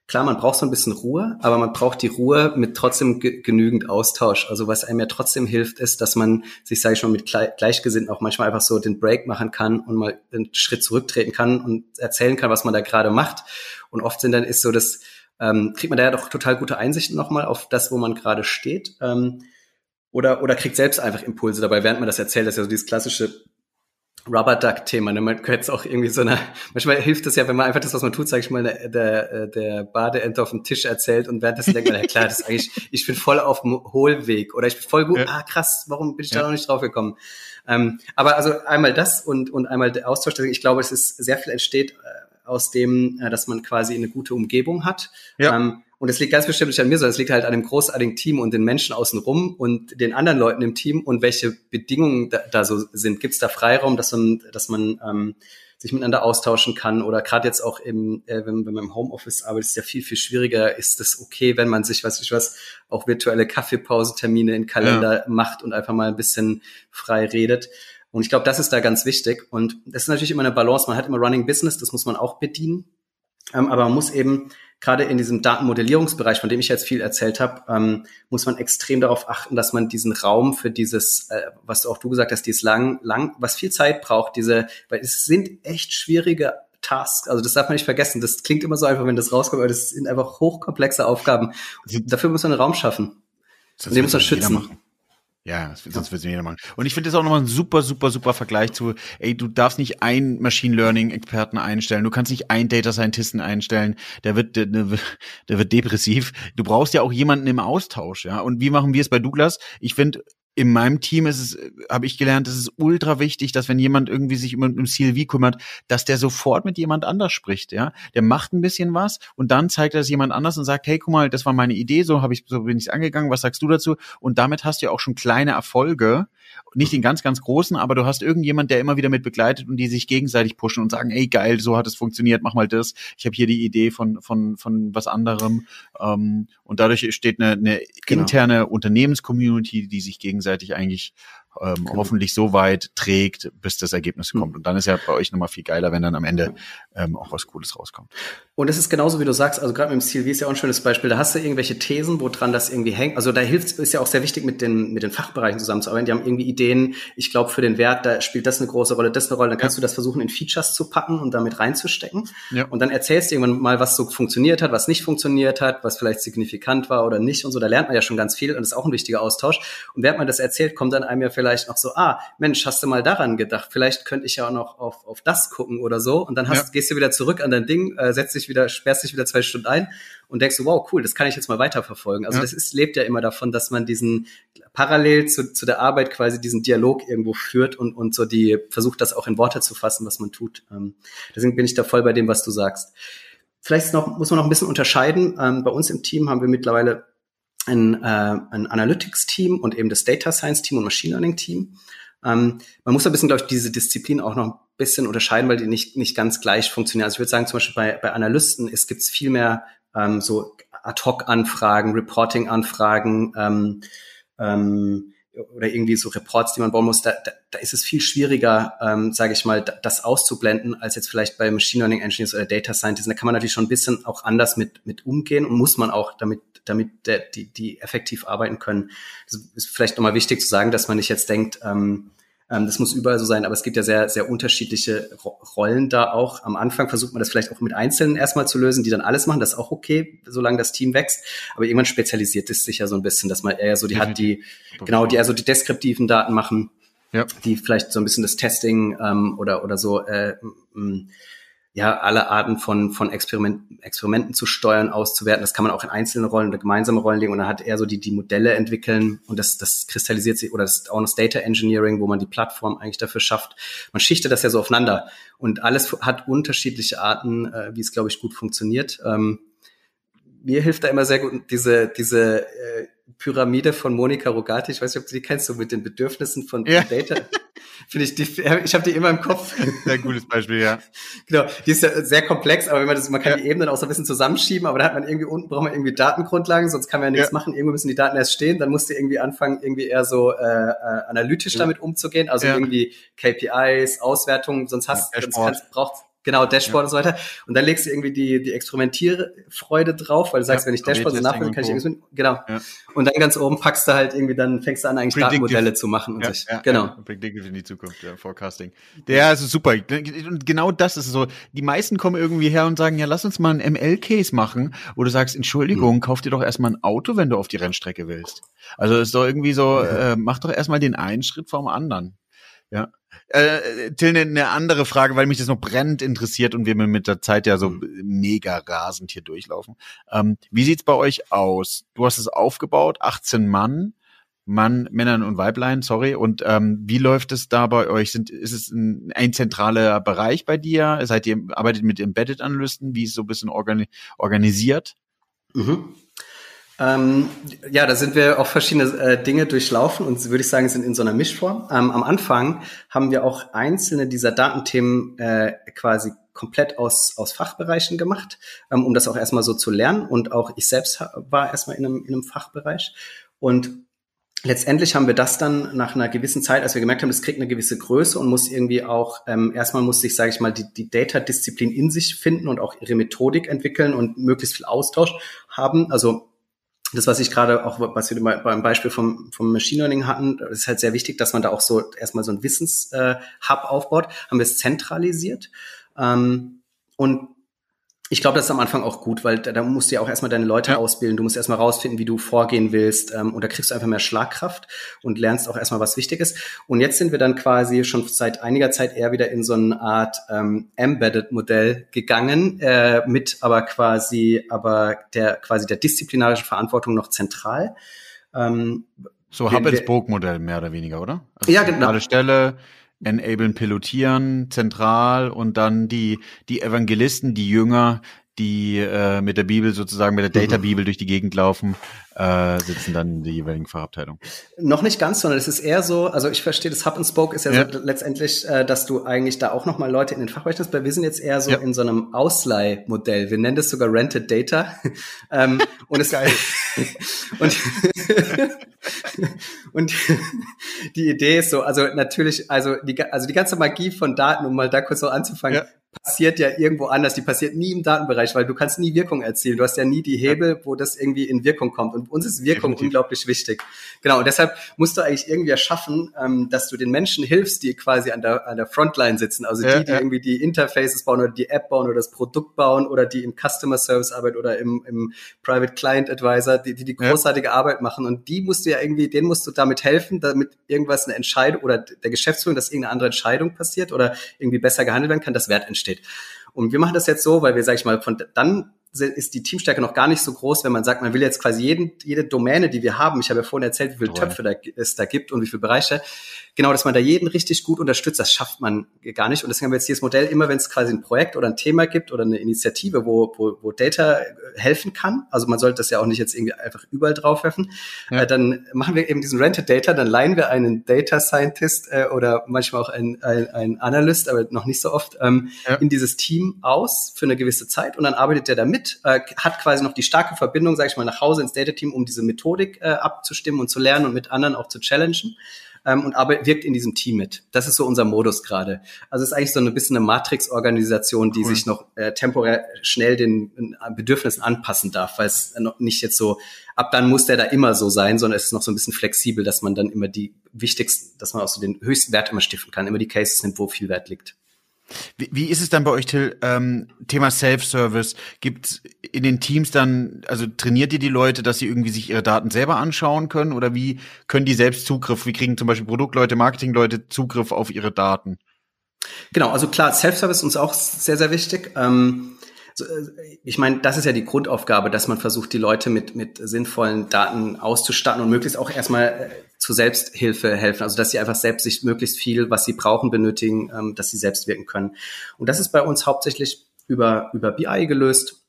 klar, man braucht so ein bisschen Ruhe, aber man braucht die Ruhe mit trotzdem genügend Austausch. Also was einem ja trotzdem hilft, ist, dass man sich, sage ich schon, mit Gleichgesinnten auch manchmal einfach so den Break machen kann und mal einen Schritt zurücktreten kann und erzählen kann, was man da gerade macht. Und oft sind dann ist so, dass ähm, kriegt man da ja doch total gute Einsichten nochmal auf das, wo man gerade steht. Ähm, oder, oder kriegt selbst einfach Impulse dabei, während man das erzählt. Das ist ja so dieses klassische Rubber Duck Thema. Ne? Man könnte es auch irgendwie so eine, manchmal hilft es ja, wenn man einfach das, was man tut, sag ich mal, der, der, der Badeente auf dem Tisch erzählt und währenddessen denkt man, ja klar, das ist eigentlich, ich bin voll auf dem Hohlweg oder ich bin voll gut, ja. ah krass, warum bin ich da noch nicht drauf gekommen? Ähm, aber also einmal das und, und einmal der Austausch, ich glaube, es ist sehr viel entsteht äh, aus dem, äh, dass man quasi eine gute Umgebung hat. Ja. Ähm, und es liegt ganz bestimmt nicht an mir, sondern es liegt halt an dem großartigen Team und den Menschen außenrum und den anderen Leuten im Team und welche Bedingungen da, da so sind. Gibt es da Freiraum, dass man, dass man ähm, sich miteinander austauschen kann oder gerade jetzt auch im, äh, wenn, wenn man im Homeoffice arbeitet, ist ja viel, viel schwieriger. Ist es okay, wenn man sich, was ich was, auch virtuelle Kaffeepausentermine in Kalender ja. macht und einfach mal ein bisschen frei redet. Und ich glaube, das ist da ganz wichtig. Und das ist natürlich immer eine Balance. Man hat immer Running Business, das muss man auch bedienen. Ähm, aber man muss eben gerade in diesem Datenmodellierungsbereich, von dem ich jetzt viel erzählt habe, ähm, muss man extrem darauf achten, dass man diesen Raum für dieses, äh, was auch du gesagt hast, dieses lang, lang, was viel Zeit braucht, diese, weil es sind echt schwierige Tasks, also das darf man nicht vergessen. Das klingt immer so einfach, wenn das rauskommt, aber das sind einfach hochkomplexe Aufgaben. Und dafür muss man einen Raum schaffen. Und den muss man schützen. Ja, sonst wird es jeder machen. Und ich finde das auch nochmal ein super, super, super Vergleich zu, ey, du darfst nicht einen Machine Learning Experten einstellen, du kannst nicht einen Data Scientisten einstellen, der wird, der, der wird depressiv. Du brauchst ja auch jemanden im Austausch, ja. Und wie machen wir es bei Douglas? Ich finde, in meinem Team ist es, habe ich gelernt, es ist ultra wichtig, dass wenn jemand irgendwie sich um, um CLV kümmert, dass der sofort mit jemand anders spricht, ja. Der macht ein bisschen was und dann zeigt er es jemand anders und sagt, hey, guck mal, das war meine Idee, so habe ich, so bin ich angegangen, was sagst du dazu? Und damit hast du ja auch schon kleine Erfolge, nicht den ganz, ganz großen, aber du hast irgendjemand, der immer wieder mit begleitet und die sich gegenseitig pushen und sagen, ey, geil, so hat es funktioniert, mach mal das. Ich habe hier die Idee von, von, von was anderem. Ähm, und dadurch entsteht eine, eine genau. interne Unternehmenscommunity, die sich gegenseitig eigentlich ähm, genau. hoffentlich so weit trägt, bis das Ergebnis mhm. kommt. Und dann ist ja bei euch nochmal viel geiler, wenn dann am Ende ähm, auch was Cooles rauskommt. Und es ist genauso, wie du sagst, also gerade mit dem CLV ist ja auch ein schönes Beispiel. Da hast du irgendwelche Thesen, woran das irgendwie hängt. Also da hilft ist ja auch sehr wichtig, mit den, mit den Fachbereichen zusammenzuarbeiten. Die haben irgendwie Ideen, ich glaube, für den Wert, da spielt das eine große Rolle, das eine Rolle. Dann kannst ja. du das versuchen, in Features zu packen und damit reinzustecken. Ja. Und dann erzählst du irgendwann mal, was so funktioniert hat, was nicht funktioniert hat, was vielleicht signifikant war oder nicht und so. Da lernt man ja schon ganz viel und das ist auch ein wichtiger Austausch. Und während man das erzählt, kommt dann einem ja vielleicht noch so, ah, Mensch, hast du mal daran gedacht? Vielleicht könnte ich ja auch noch auf, auf das gucken oder so. Und dann hast, ja. gehst du wieder zurück an dein Ding, äh, setzt dich wieder, sperrst dich wieder zwei Stunden ein und denkst du, wow, cool, das kann ich jetzt mal weiterverfolgen. Also ja. das ist, lebt ja immer davon, dass man diesen parallel zu, zu der Arbeit quasi diesen Dialog irgendwo führt und, und so die versucht, das auch in Worte zu fassen, was man tut. Ähm, deswegen bin ich da voll bei dem, was du sagst. Vielleicht noch, muss man noch ein bisschen unterscheiden. Ähm, bei uns im Team haben wir mittlerweile ein, äh, ein Analytics-Team und eben das Data Science-Team und Machine Learning-Team. Ähm, man muss ein bisschen, glaube ich, diese Disziplin auch noch ein bisschen unterscheiden, weil die nicht, nicht ganz gleich funktionieren. Also ich würde sagen, zum Beispiel bei, bei Analysten, es gibt viel mehr ähm, so Ad-Hoc-Anfragen, Reporting-Anfragen, ähm, ähm, oder irgendwie so Reports, die man bauen muss, da, da, da ist es viel schwieriger, ähm, sage ich mal, das auszublenden, als jetzt vielleicht bei Machine Learning Engineers oder Data Scientists. Da kann man natürlich schon ein bisschen auch anders mit, mit umgehen und muss man auch, damit, damit der, die, die effektiv arbeiten können. Das ist vielleicht nochmal wichtig zu sagen, dass man nicht jetzt denkt, ähm, das muss überall so sein, aber es gibt ja sehr, sehr unterschiedliche Rollen da auch. Am Anfang versucht man das vielleicht auch mit Einzelnen erstmal zu lösen, die dann alles machen. Das ist auch okay, solange das Team wächst. Aber irgendwann spezialisiert es sich ja so ein bisschen, dass man eher so die hat, die, genau, die eher so die deskriptiven Daten machen. Ja. die vielleicht so ein bisschen das Testing ähm, oder oder so äh, ja, alle Arten von, von Experiment, Experimenten zu steuern, auszuwerten. Das kann man auch in einzelne Rollen oder gemeinsame Rollen legen und dann hat er so die, die Modelle entwickeln und das, das kristallisiert sich oder das ist auch das Data Engineering, wo man die Plattform eigentlich dafür schafft. Man schichtet das ja so aufeinander und alles hat unterschiedliche Arten, äh, wie es, glaube ich, gut funktioniert. Ähm, mir hilft da immer sehr gut diese, diese äh, Pyramide von Monika Rogati. Ich weiß nicht, ob du die kennst, so mit den Bedürfnissen von, ja. Data. Finde ich, die, ich habe die immer im Kopf. Sehr gutes Beispiel, ja. Genau, die ist ja sehr komplex, aber wenn man das, man kann ja. die Ebenen auch so ein bisschen zusammenschieben, aber da hat man irgendwie unten braucht man irgendwie Datengrundlagen, sonst kann man ja nichts ja. machen. Irgendwo müssen die Daten erst stehen, dann musst du irgendwie anfangen, irgendwie eher so äh, äh analytisch damit umzugehen, also irgendwie KPIs, Auswertungen, sonst hast, sonst kannst, braucht Genau, Dashboard ja. und so weiter. Und dann legst du irgendwie die, die Experimentierfreude drauf, weil du sagst, ja, wenn ich Dashboard so nachvollziehen kann ich irgendwie, genau. Ja. Und dann ganz oben packst du halt irgendwie, dann fängst du an, eigentlich Datenmodelle zu machen und ja, sich. Ja, genau. Ja, Predictive in die Zukunft, ja, Forecasting. Der ist super. Und genau das ist so. Die meisten kommen irgendwie her und sagen, ja, lass uns mal einen ML-Case machen, wo du sagst, Entschuldigung, hm. kauf dir doch erstmal ein Auto, wenn du auf die Rennstrecke willst. Also ist doch irgendwie so, äh, mach doch erstmal den einen Schritt vorm anderen. Ja. Äh, Till, eine ne andere Frage, weil mich das noch brennend interessiert und wir mit der Zeit ja so mhm. mega rasend hier durchlaufen. Ähm, wie sieht's bei euch aus? Du hast es aufgebaut, 18 Mann, Mann, Männern und Weiblein, sorry. Und ähm, wie läuft es da bei euch? Sind, ist es ein, ein zentraler Bereich bei dir? Seid ihr arbeitet mit Embedded-Analysten? Wie ist es so ein bisschen organi organisiert? Mhm. Ähm, ja, da sind wir auch verschiedene äh, Dinge durchlaufen und würde ich sagen, sind in so einer Mischform. Ähm, am Anfang haben wir auch einzelne dieser Datenthemen äh, quasi komplett aus, aus Fachbereichen gemacht, ähm, um das auch erstmal so zu lernen. Und auch ich selbst war erstmal in einem, in einem Fachbereich. Und letztendlich haben wir das dann nach einer gewissen Zeit, als wir gemerkt haben, das kriegt eine gewisse Größe und muss irgendwie auch, ähm, erstmal muss sich, sage ich mal, die, die Data-Disziplin in sich finden und auch ihre Methodik entwickeln und möglichst viel Austausch haben. Also das, was ich gerade auch, was wir beim Beispiel vom, vom Machine Learning hatten, ist halt sehr wichtig, dass man da auch so erstmal so ein Wissenshub äh, aufbaut, haben wir es zentralisiert. Ähm, und ich glaube, das ist am Anfang auch gut, weil da, da musst du ja auch erstmal deine Leute ja. ausbilden. Du musst erstmal rausfinden, wie du vorgehen willst. Ähm, und da kriegst du einfach mehr Schlagkraft und lernst auch erstmal, was wichtig ist. Und jetzt sind wir dann quasi schon seit einiger Zeit eher wieder in so eine Art ähm, Embedded-Modell gegangen, äh, mit aber quasi, aber der quasi der disziplinarischen Verantwortung noch zentral. Ähm, so Hub-and-Spoke-Modell mehr oder weniger, oder? Also ja, genau. Stelle, enablen, pilotieren zentral und dann die, die Evangelisten, die Jünger, die äh, mit der Bibel sozusagen, mit der Data-Bibel mhm. durch die Gegend laufen, äh, sitzen dann die jeweiligen Fachabteilungen. Noch nicht ganz, sondern es ist eher so, also ich verstehe, das Hub and Spoke ist ja, ja. So letztendlich, äh, dass du eigentlich da auch nochmal Leute in den Fachbereich hast, weil wir sind jetzt eher so ja. in so einem Ausleihmodell. Wir nennen das sogar Rented Data. ähm, und es geil. und und die Idee ist so, also natürlich, also die, also die ganze Magie von Daten, um mal da kurz so anzufangen, ja. passiert ja irgendwo anders. Die passiert nie im Datenbereich, weil du kannst nie Wirkung erzielen. Du hast ja nie die Hebel, wo das irgendwie in Wirkung kommt. Und uns ist Wirkung Definitiv. unglaublich wichtig. Genau. Und deshalb musst du eigentlich irgendwie erschaffen, ähm, dass du den Menschen hilfst, die quasi an der, an der Frontline sitzen. Also ja, die, die ja. irgendwie die Interfaces bauen oder die App bauen oder das Produkt bauen oder die im Customer Service arbeiten oder im, im Private Client Advisor, die, die die großartige Arbeit machen. Und die musst du ja irgendwie, denen musst du damit helfen, damit irgendwas eine Entscheidung oder der Geschäftsführung, dass irgendeine andere Entscheidung passiert oder irgendwie besser gehandelt werden kann, dass Wert entsteht. Und wir machen das jetzt so, weil wir, sag ich mal, von dann ist die Teamstärke noch gar nicht so groß, wenn man sagt, man will jetzt quasi jeden, jede Domäne, die wir haben, ich habe ja vorhin erzählt, wie viele Töpfe da, es da gibt und wie viele Bereiche, genau, dass man da jeden richtig gut unterstützt, das schafft man gar nicht. Und deswegen haben wir jetzt dieses Modell, immer wenn es quasi ein Projekt oder ein Thema gibt oder eine Initiative, wo, wo, wo Data helfen kann, also man sollte das ja auch nicht jetzt irgendwie einfach überall draufwerfen, ja. äh, dann machen wir eben diesen Rented Data, dann leihen wir einen Data Scientist äh, oder manchmal auch einen ein Analyst, aber noch nicht so oft, ähm, ja. in dieses Team aus für eine gewisse Zeit und dann arbeitet der da mit, äh, hat quasi noch die starke Verbindung, sage ich mal, nach Hause ins Data Team, um diese Methodik äh, abzustimmen und zu lernen und mit anderen auch zu challengen ähm, und arbeitet, wirkt in diesem Team mit. Das ist so unser Modus gerade. Also es ist eigentlich so ein bisschen eine Matrix-Organisation, die cool. sich noch äh, temporär schnell den äh, Bedürfnissen anpassen darf, weil es noch nicht jetzt so, ab dann muss der da immer so sein, sondern es ist noch so ein bisschen flexibel, dass man dann immer die wichtigsten, dass man auch so den höchsten Wert immer stiften kann, immer die Cases nimmt, wo viel Wert liegt. Wie, wie ist es dann bei euch, Till? Ähm, Thema Self-Service. Gibt in den Teams dann, also trainiert ihr die Leute, dass sie irgendwie sich ihre Daten selber anschauen können? Oder wie können die selbst Zugriff? Wie kriegen zum Beispiel Produktleute, Marketingleute Zugriff auf ihre Daten? Genau, also klar, Self-Service ist uns auch sehr, sehr wichtig. Ähm, äh, ich meine, das ist ja die Grundaufgabe, dass man versucht, die Leute mit, mit sinnvollen Daten auszustatten und möglichst auch erstmal äh, zu Selbsthilfe helfen. Also dass sie einfach selbst sich möglichst viel, was sie brauchen, benötigen, ähm, dass sie selbst wirken können. Und das ist bei uns hauptsächlich über, über BI gelöst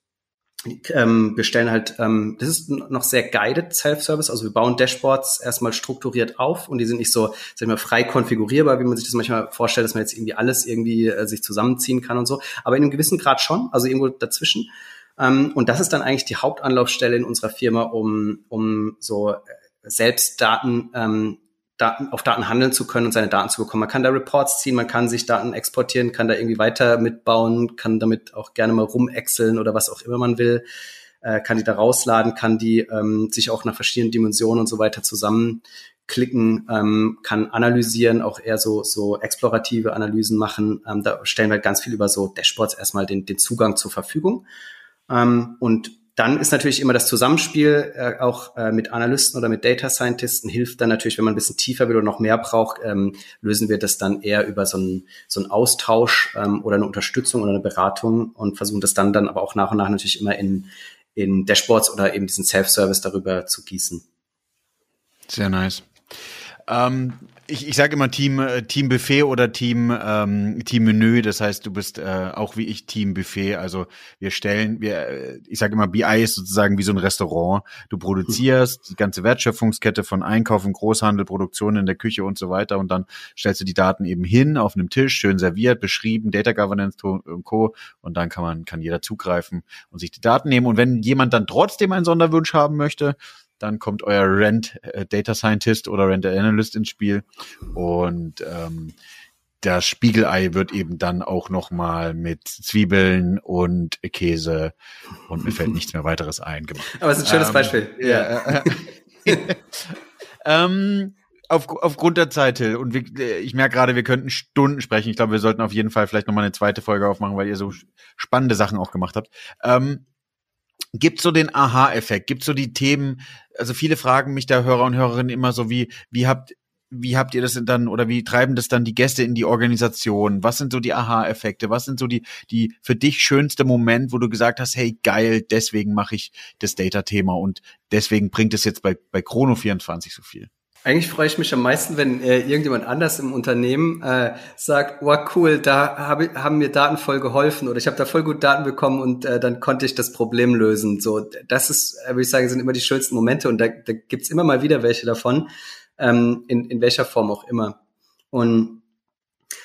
ähm, wir stellen halt, ähm, das ist noch sehr guided Self-Service, also wir bauen Dashboards erstmal strukturiert auf und die sind nicht so, sag ich mal, frei konfigurierbar, wie man sich das manchmal vorstellt, dass man jetzt irgendwie alles irgendwie äh, sich zusammenziehen kann und so, aber in einem gewissen Grad schon, also irgendwo dazwischen. Ähm, und das ist dann eigentlich die Hauptanlaufstelle in unserer Firma, um, um so äh, selbst Daten ähm, Daten, auf Daten handeln zu können und seine Daten zu bekommen. Man kann da Reports ziehen, man kann sich Daten exportieren, kann da irgendwie weiter mitbauen, kann damit auch gerne mal rumexeln oder was auch immer man will, äh, kann die da rausladen, kann die ähm, sich auch nach verschiedenen Dimensionen und so weiter zusammenklicken, ähm, kann analysieren, auch eher so, so explorative Analysen machen. Ähm, da stellen wir halt ganz viel über so Dashboards erstmal den, den Zugang zur Verfügung. Ähm, und dann ist natürlich immer das Zusammenspiel äh, auch äh, mit Analysten oder mit Data Scientisten hilft dann natürlich, wenn man ein bisschen tiefer will oder noch mehr braucht, ähm, lösen wir das dann eher über so einen, so einen Austausch ähm, oder eine Unterstützung oder eine Beratung und versuchen das dann dann aber auch nach und nach natürlich immer in, in Dashboards oder eben diesen Self-Service darüber zu gießen. Sehr nice. Ähm, ich, ich sage immer Team, äh, Team Buffet oder Team, ähm, Team Menü. Das heißt, du bist äh, auch wie ich Team Buffet. Also wir stellen, wir, äh, ich sage immer, BI ist sozusagen wie so ein Restaurant. Du produzierst die ganze Wertschöpfungskette von Einkauf und Großhandel, Produktion in der Küche und so weiter. Und dann stellst du die Daten eben hin auf einem Tisch, schön serviert, beschrieben, Data Governance und Co. Und dann kann man, kann jeder zugreifen und sich die Daten nehmen. Und wenn jemand dann trotzdem einen Sonderwunsch haben möchte, dann kommt euer Rent äh, Data Scientist oder Rent Analyst ins Spiel und ähm, das Spiegelei wird eben dann auch noch mal mit Zwiebeln und Käse und mir fällt nichts mehr weiteres ein gemacht. Aber es ist ein schönes ähm, Beispiel. Ja. ähm, auf, aufgrund der Zeit, Till, und wir, ich merke gerade, wir könnten Stunden sprechen. Ich glaube, wir sollten auf jeden Fall vielleicht noch mal eine zweite Folge aufmachen, weil ihr so spannende Sachen auch gemacht habt. Ähm, gibt so den Aha-Effekt, gibt so die Themen, also viele fragen mich da Hörer und Hörerinnen immer so wie, wie habt, wie habt ihr das denn dann oder wie treiben das dann die Gäste in die Organisation? Was sind so die Aha-Effekte? Was sind so die, die für dich schönste Moment, wo du gesagt hast, hey geil, deswegen mache ich das Data-Thema und deswegen bringt es jetzt bei, bei Chrono 24 so viel? Eigentlich freue ich mich am meisten, wenn äh, irgendjemand anders im Unternehmen äh, sagt, wow, cool, da hab, haben mir Daten voll geholfen oder ich habe da voll gut Daten bekommen und äh, dann konnte ich das Problem lösen. So, das ist, äh, würde ich sagen, sind immer die schönsten Momente und da, da gibt's immer mal wieder welche davon ähm, in, in welcher Form auch immer. Und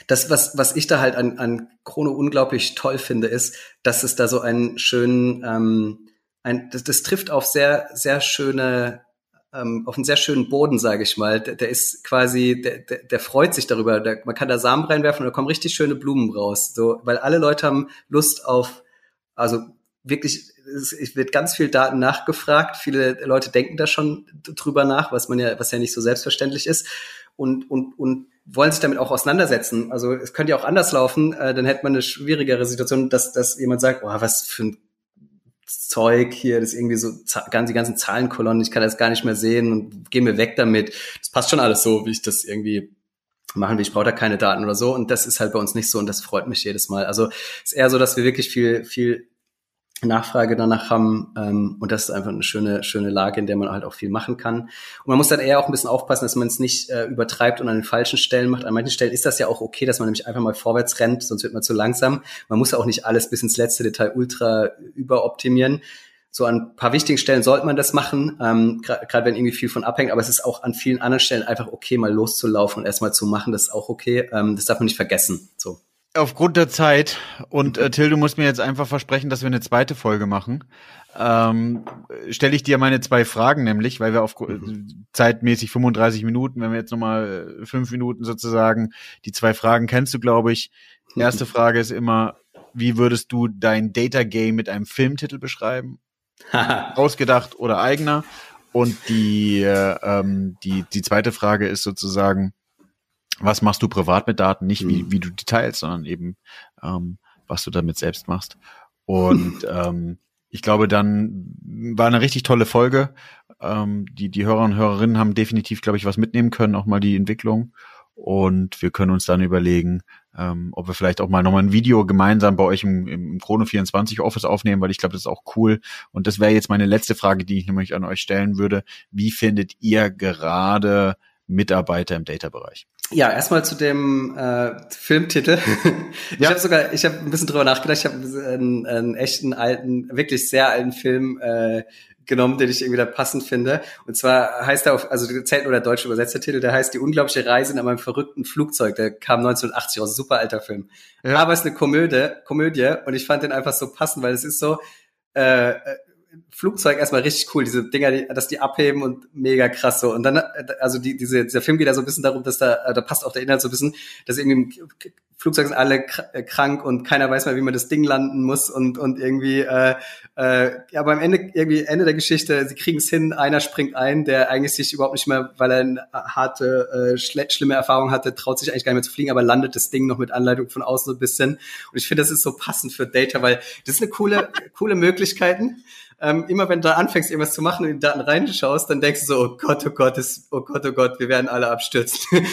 das, was, was ich da halt an, an Chrono unglaublich toll finde, ist, dass es da so einen schönen, ähm, ein, das, das trifft auf sehr, sehr schöne, ähm, auf einen sehr schönen Boden, sage ich mal. Der, der ist quasi, der, der, der freut sich darüber. Der, man kann da Samen reinwerfen und da kommen richtig schöne Blumen raus. So, weil alle Leute haben Lust auf, also wirklich es wird ganz viel Daten nachgefragt. Viele Leute denken da schon drüber nach, was man ja, was ja nicht so selbstverständlich ist und, und, und wollen sich damit auch auseinandersetzen. Also es könnte ja auch anders laufen, äh, dann hätte man eine schwierigere Situation, dass, dass jemand sagt, oh, was für ein Zeug hier, das irgendwie so die ganzen Zahlenkolonnen, ich kann das gar nicht mehr sehen und geh mir weg damit. Das passt schon alles so, wie ich das irgendwie machen will. Ich brauche da keine Daten oder so. Und das ist halt bei uns nicht so und das freut mich jedes Mal. Also es ist eher so, dass wir wirklich viel, viel Nachfrage danach haben. Ähm, und das ist einfach eine schöne, schöne Lage, in der man halt auch viel machen kann. Und man muss dann eher auch ein bisschen aufpassen, dass man es nicht äh, übertreibt und an den falschen Stellen macht. An manchen Stellen ist das ja auch okay, dass man nämlich einfach mal vorwärts rennt, sonst wird man zu langsam. Man muss auch nicht alles bis ins letzte Detail ultra überoptimieren. So an ein paar wichtigen Stellen sollte man das machen, ähm, gerade wenn irgendwie viel von abhängt, aber es ist auch an vielen anderen Stellen einfach okay, mal loszulaufen und erstmal zu machen, das ist auch okay. Ähm, das darf man nicht vergessen. So. Aufgrund der Zeit und äh, Till, du musst mir jetzt einfach versprechen, dass wir eine zweite Folge machen. Ähm, Stelle ich dir meine zwei Fragen nämlich, weil wir auf mhm. zeitmäßig 35 Minuten, wenn wir jetzt nochmal äh, fünf Minuten sozusagen, die zwei Fragen kennst du, glaube ich. Erste Frage ist immer, wie würdest du dein Data Game mit einem Filmtitel beschreiben? Ausgedacht oder eigener? Und die, äh, ähm, die, die zweite Frage ist sozusagen, was machst du privat mit Daten, nicht wie, mhm. wie du die teilst, sondern eben, ähm, was du damit selbst machst. Und ähm, ich glaube, dann war eine richtig tolle Folge. Ähm, die, die Hörer und Hörerinnen haben definitiv, glaube ich, was mitnehmen können, auch mal die Entwicklung. Und wir können uns dann überlegen, ähm, ob wir vielleicht auch mal nochmal ein Video gemeinsam bei euch im, im Chrono 24 Office aufnehmen, weil ich glaube, das ist auch cool. Und das wäre jetzt meine letzte Frage, die ich nämlich an euch stellen würde. Wie findet ihr gerade Mitarbeiter im Data-Bereich? Ja, erstmal zu dem äh, Filmtitel. ich ja. habe sogar, ich habe ein bisschen drüber nachgedacht. Ich habe einen, einen echten alten, wirklich sehr alten Film äh, genommen, den ich irgendwie da passend finde. Und zwar heißt er auf, also zählt nur der deutsche übersetzte Titel, der heißt Die unglaubliche Reise in einem verrückten Flugzeug. Der kam 1980 aus, super alter Film. Ja. Aber es ist eine Komödie, Komödie und ich fand den einfach so passend, weil es ist so, äh, Flugzeug erstmal richtig cool, diese Dinger, die, dass die abheben und mega krass so. Und dann, also die, diese, dieser Film geht ja so ein bisschen darum, dass da, da passt auch der Inhalt so ein bisschen, dass irgendwie Flugzeuge sind alle äh, krank und keiner weiß mehr, wie man das Ding landen muss und, und irgendwie, äh, äh, ja, aber am Ende, irgendwie Ende der Geschichte, sie kriegen es hin, einer springt ein, der eigentlich sich überhaupt nicht mehr, weil er eine harte, äh, schlimme Erfahrung hatte, traut sich eigentlich gar nicht mehr zu fliegen, aber landet das Ding noch mit Anleitung von außen so ein bisschen. Und ich finde, das ist so passend für Data, weil das ist eine coole, coole Möglichkeiten ähm, immer wenn du anfängst, irgendwas zu machen und in die Daten reinschaust, dann denkst du so, oh Gott, oh Gott, das, oh Gott, oh Gott, wir werden alle abstürzen.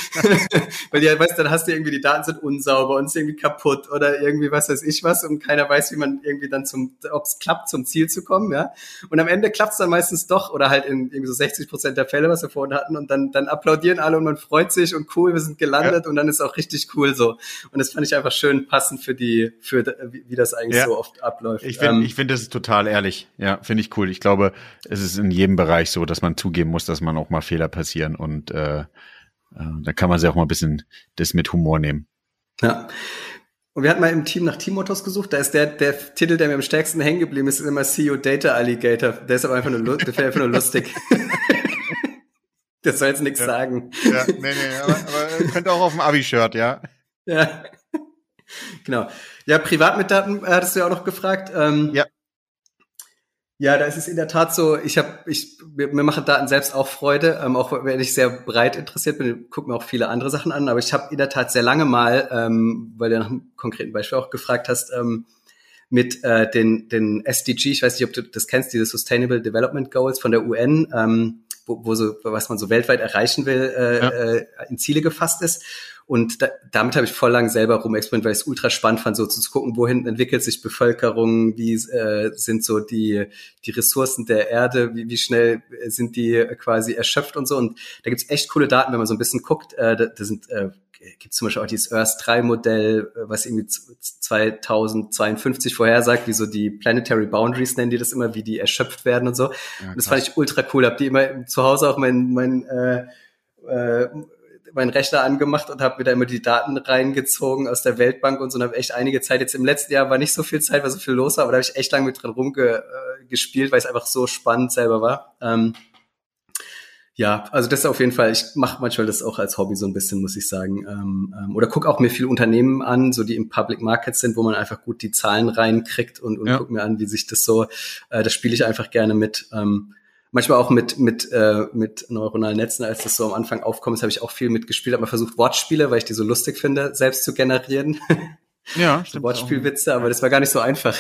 Weil ja, weißt, dann hast du irgendwie, die Daten sind unsauber und sind irgendwie kaputt oder irgendwie was weiß ich was und keiner weiß, wie man irgendwie dann zum, ob es klappt, zum Ziel zu kommen, ja. Und am Ende klappt es dann meistens doch oder halt in irgendwie so 60 Prozent der Fälle, was wir vorhin hatten und dann, dann applaudieren alle und man freut sich und cool, wir sind gelandet ja. und dann ist auch richtig cool so. Und das fand ich einfach schön passend für die, für wie, das eigentlich ja. so oft abläuft. Ich finde, ähm, ich finde, das ist total ehrlich. Ja, finde ich cool. Ich glaube, es ist in jedem Bereich so, dass man zugeben muss, dass man auch mal Fehler passieren und äh, äh, da kann man sich auch mal ein bisschen das mit Humor nehmen. Ja. Und wir hatten mal im Team nach Teammottos gesucht. Da ist der, der Titel, der mir am stärksten hängen geblieben ist, ist immer CEO Data Alligator. Der ist aber einfach nur, der einfach nur lustig. das soll jetzt nichts ja. sagen. Ja, nee, nee, aber, aber könnte auch auf dem Abi-Shirt, ja. Ja. Genau. Ja, privat mit Daten hattest du ja auch noch gefragt. Ähm, ja. Ja, da ist es in der Tat so, ich habe, ich, mir, machen Daten selbst auch Freude, ähm, auch wenn ich sehr breit interessiert bin, gucke mir auch viele andere Sachen an, aber ich habe in der Tat sehr lange mal, ähm, weil du nach einem konkreten Beispiel auch gefragt hast, ähm, mit äh, den, den SDG, ich weiß nicht, ob du das kennst, diese Sustainable Development Goals von der UN, ähm, wo, wo so, was man so weltweit erreichen will, äh, ja. äh, in Ziele gefasst ist. Und da, damit habe ich voll lang selber rumexperimentiert, weil ich es ultra spannend fand, so zu gucken, wohin entwickelt sich Bevölkerung, wie äh, sind so die, die Ressourcen der Erde, wie, wie schnell sind die quasi erschöpft und so. Und da gibt's echt coole Daten, wenn man so ein bisschen guckt. Äh, da, da sind äh, gibt zum Beispiel auch dieses Earth 3 Modell, was irgendwie 2052 vorhersagt, wie so die Planetary Boundaries nennen die das immer, wie die erschöpft werden und so. Ja, und das fand ich ultra cool. Hab die immer zu Hause auch mein, mein äh, äh, meinen Rechner angemacht und habe mir da immer die Daten reingezogen aus der Weltbank und so und habe echt einige Zeit, jetzt im letzten Jahr war nicht so viel Zeit, weil so viel los war, aber da habe ich echt lange mit drin rumgespielt, äh, weil es einfach so spannend selber war. Ähm, ja, also das auf jeden Fall, ich mache manchmal das auch als Hobby so ein bisschen, muss ich sagen. Ähm, ähm, oder guck auch mir viele Unternehmen an, so die im Public Market sind, wo man einfach gut die Zahlen reinkriegt und, und ja. guck mir an, wie sich das so, äh, das spiele ich einfach gerne mit. Ähm, manchmal auch mit mit äh, mit neuronalen Netzen, als das so am Anfang aufkommt, habe ich auch viel mitgespielt, habe mal versucht Wortspiele, weil ich die so lustig finde, selbst zu generieren. Ja, stimmt. Wortspielwitze, aber das war gar nicht so einfach.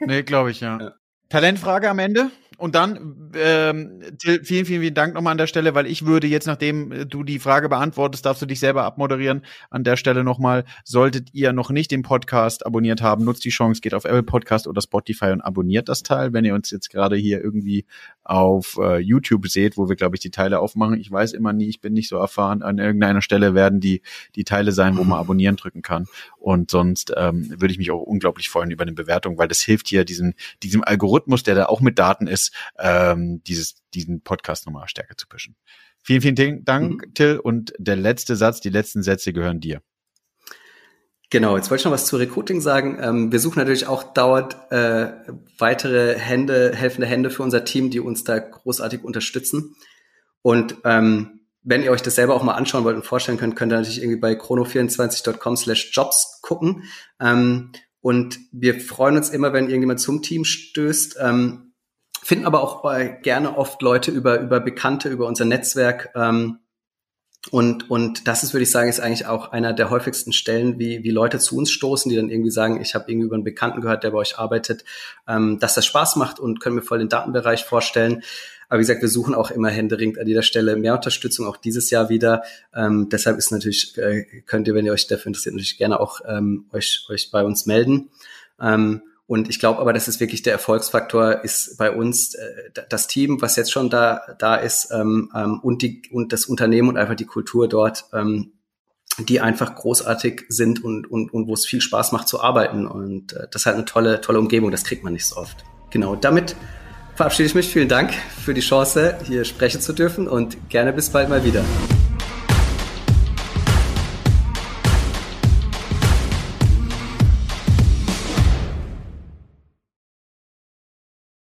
Nee, glaube ich, ja. ja. Talentfrage am Ende. Und dann, ähm, vielen, vielen, vielen Dank nochmal an der Stelle, weil ich würde jetzt, nachdem äh, du die Frage beantwortest, darfst du dich selber abmoderieren. An der Stelle nochmal, solltet ihr noch nicht den Podcast abonniert haben, nutzt die Chance, geht auf Apple Podcast oder Spotify und abonniert das Teil. Wenn ihr uns jetzt gerade hier irgendwie auf äh, YouTube seht, wo wir, glaube ich, die Teile aufmachen, ich weiß immer nie, ich bin nicht so erfahren, an irgendeiner Stelle werden die, die Teile sein, wo man abonnieren drücken kann. Und sonst ähm, würde ich mich auch unglaublich freuen über eine Bewertung, weil das hilft hier diesem, diesem Algorithmus, der da auch mit Daten ist, ähm, dieses, diesen Podcast nochmal stärker zu pushen. Vielen, vielen Dank, mhm. Till. Und der letzte Satz, die letzten Sätze gehören dir. Genau, jetzt wollte ich noch was zu Recruiting sagen. Ähm, wir suchen natürlich auch dauernd äh, weitere Hände, helfende Hände für unser Team, die uns da großartig unterstützen. Und ähm, wenn ihr euch das selber auch mal anschauen wollt und vorstellen könnt, könnt ihr natürlich irgendwie bei chrono24.com slash jobs gucken. Ähm, und wir freuen uns immer, wenn irgendjemand zum Team stößt. Ähm, finden aber auch äh, gerne oft Leute über, über Bekannte, über unser Netzwerk. Ähm, und, und das ist, würde ich sagen, ist eigentlich auch einer der häufigsten Stellen, wie, wie Leute zu uns stoßen, die dann irgendwie sagen, ich habe irgendwie über einen Bekannten gehört, der bei euch arbeitet, ähm, dass das Spaß macht und können mir voll den Datenbereich vorstellen. Aber wie gesagt, wir suchen auch immer händeringend an jeder Stelle mehr Unterstützung, auch dieses Jahr wieder. Ähm, deshalb ist natürlich, äh, könnt ihr, wenn ihr euch dafür interessiert, natürlich gerne auch ähm, euch, euch bei uns melden. Ähm, und ich glaube aber, das ist wirklich der Erfolgsfaktor, ist bei uns äh, das Team, was jetzt schon da, da ist, ähm, ähm, und, die, und das Unternehmen und einfach die Kultur dort, ähm, die einfach großartig sind und, und, und wo es viel Spaß macht zu arbeiten. Und äh, das ist halt eine tolle, tolle Umgebung, das kriegt man nicht so oft. Genau, damit verabschiede ich mich. Vielen Dank für die Chance, hier sprechen zu dürfen und gerne bis bald mal wieder.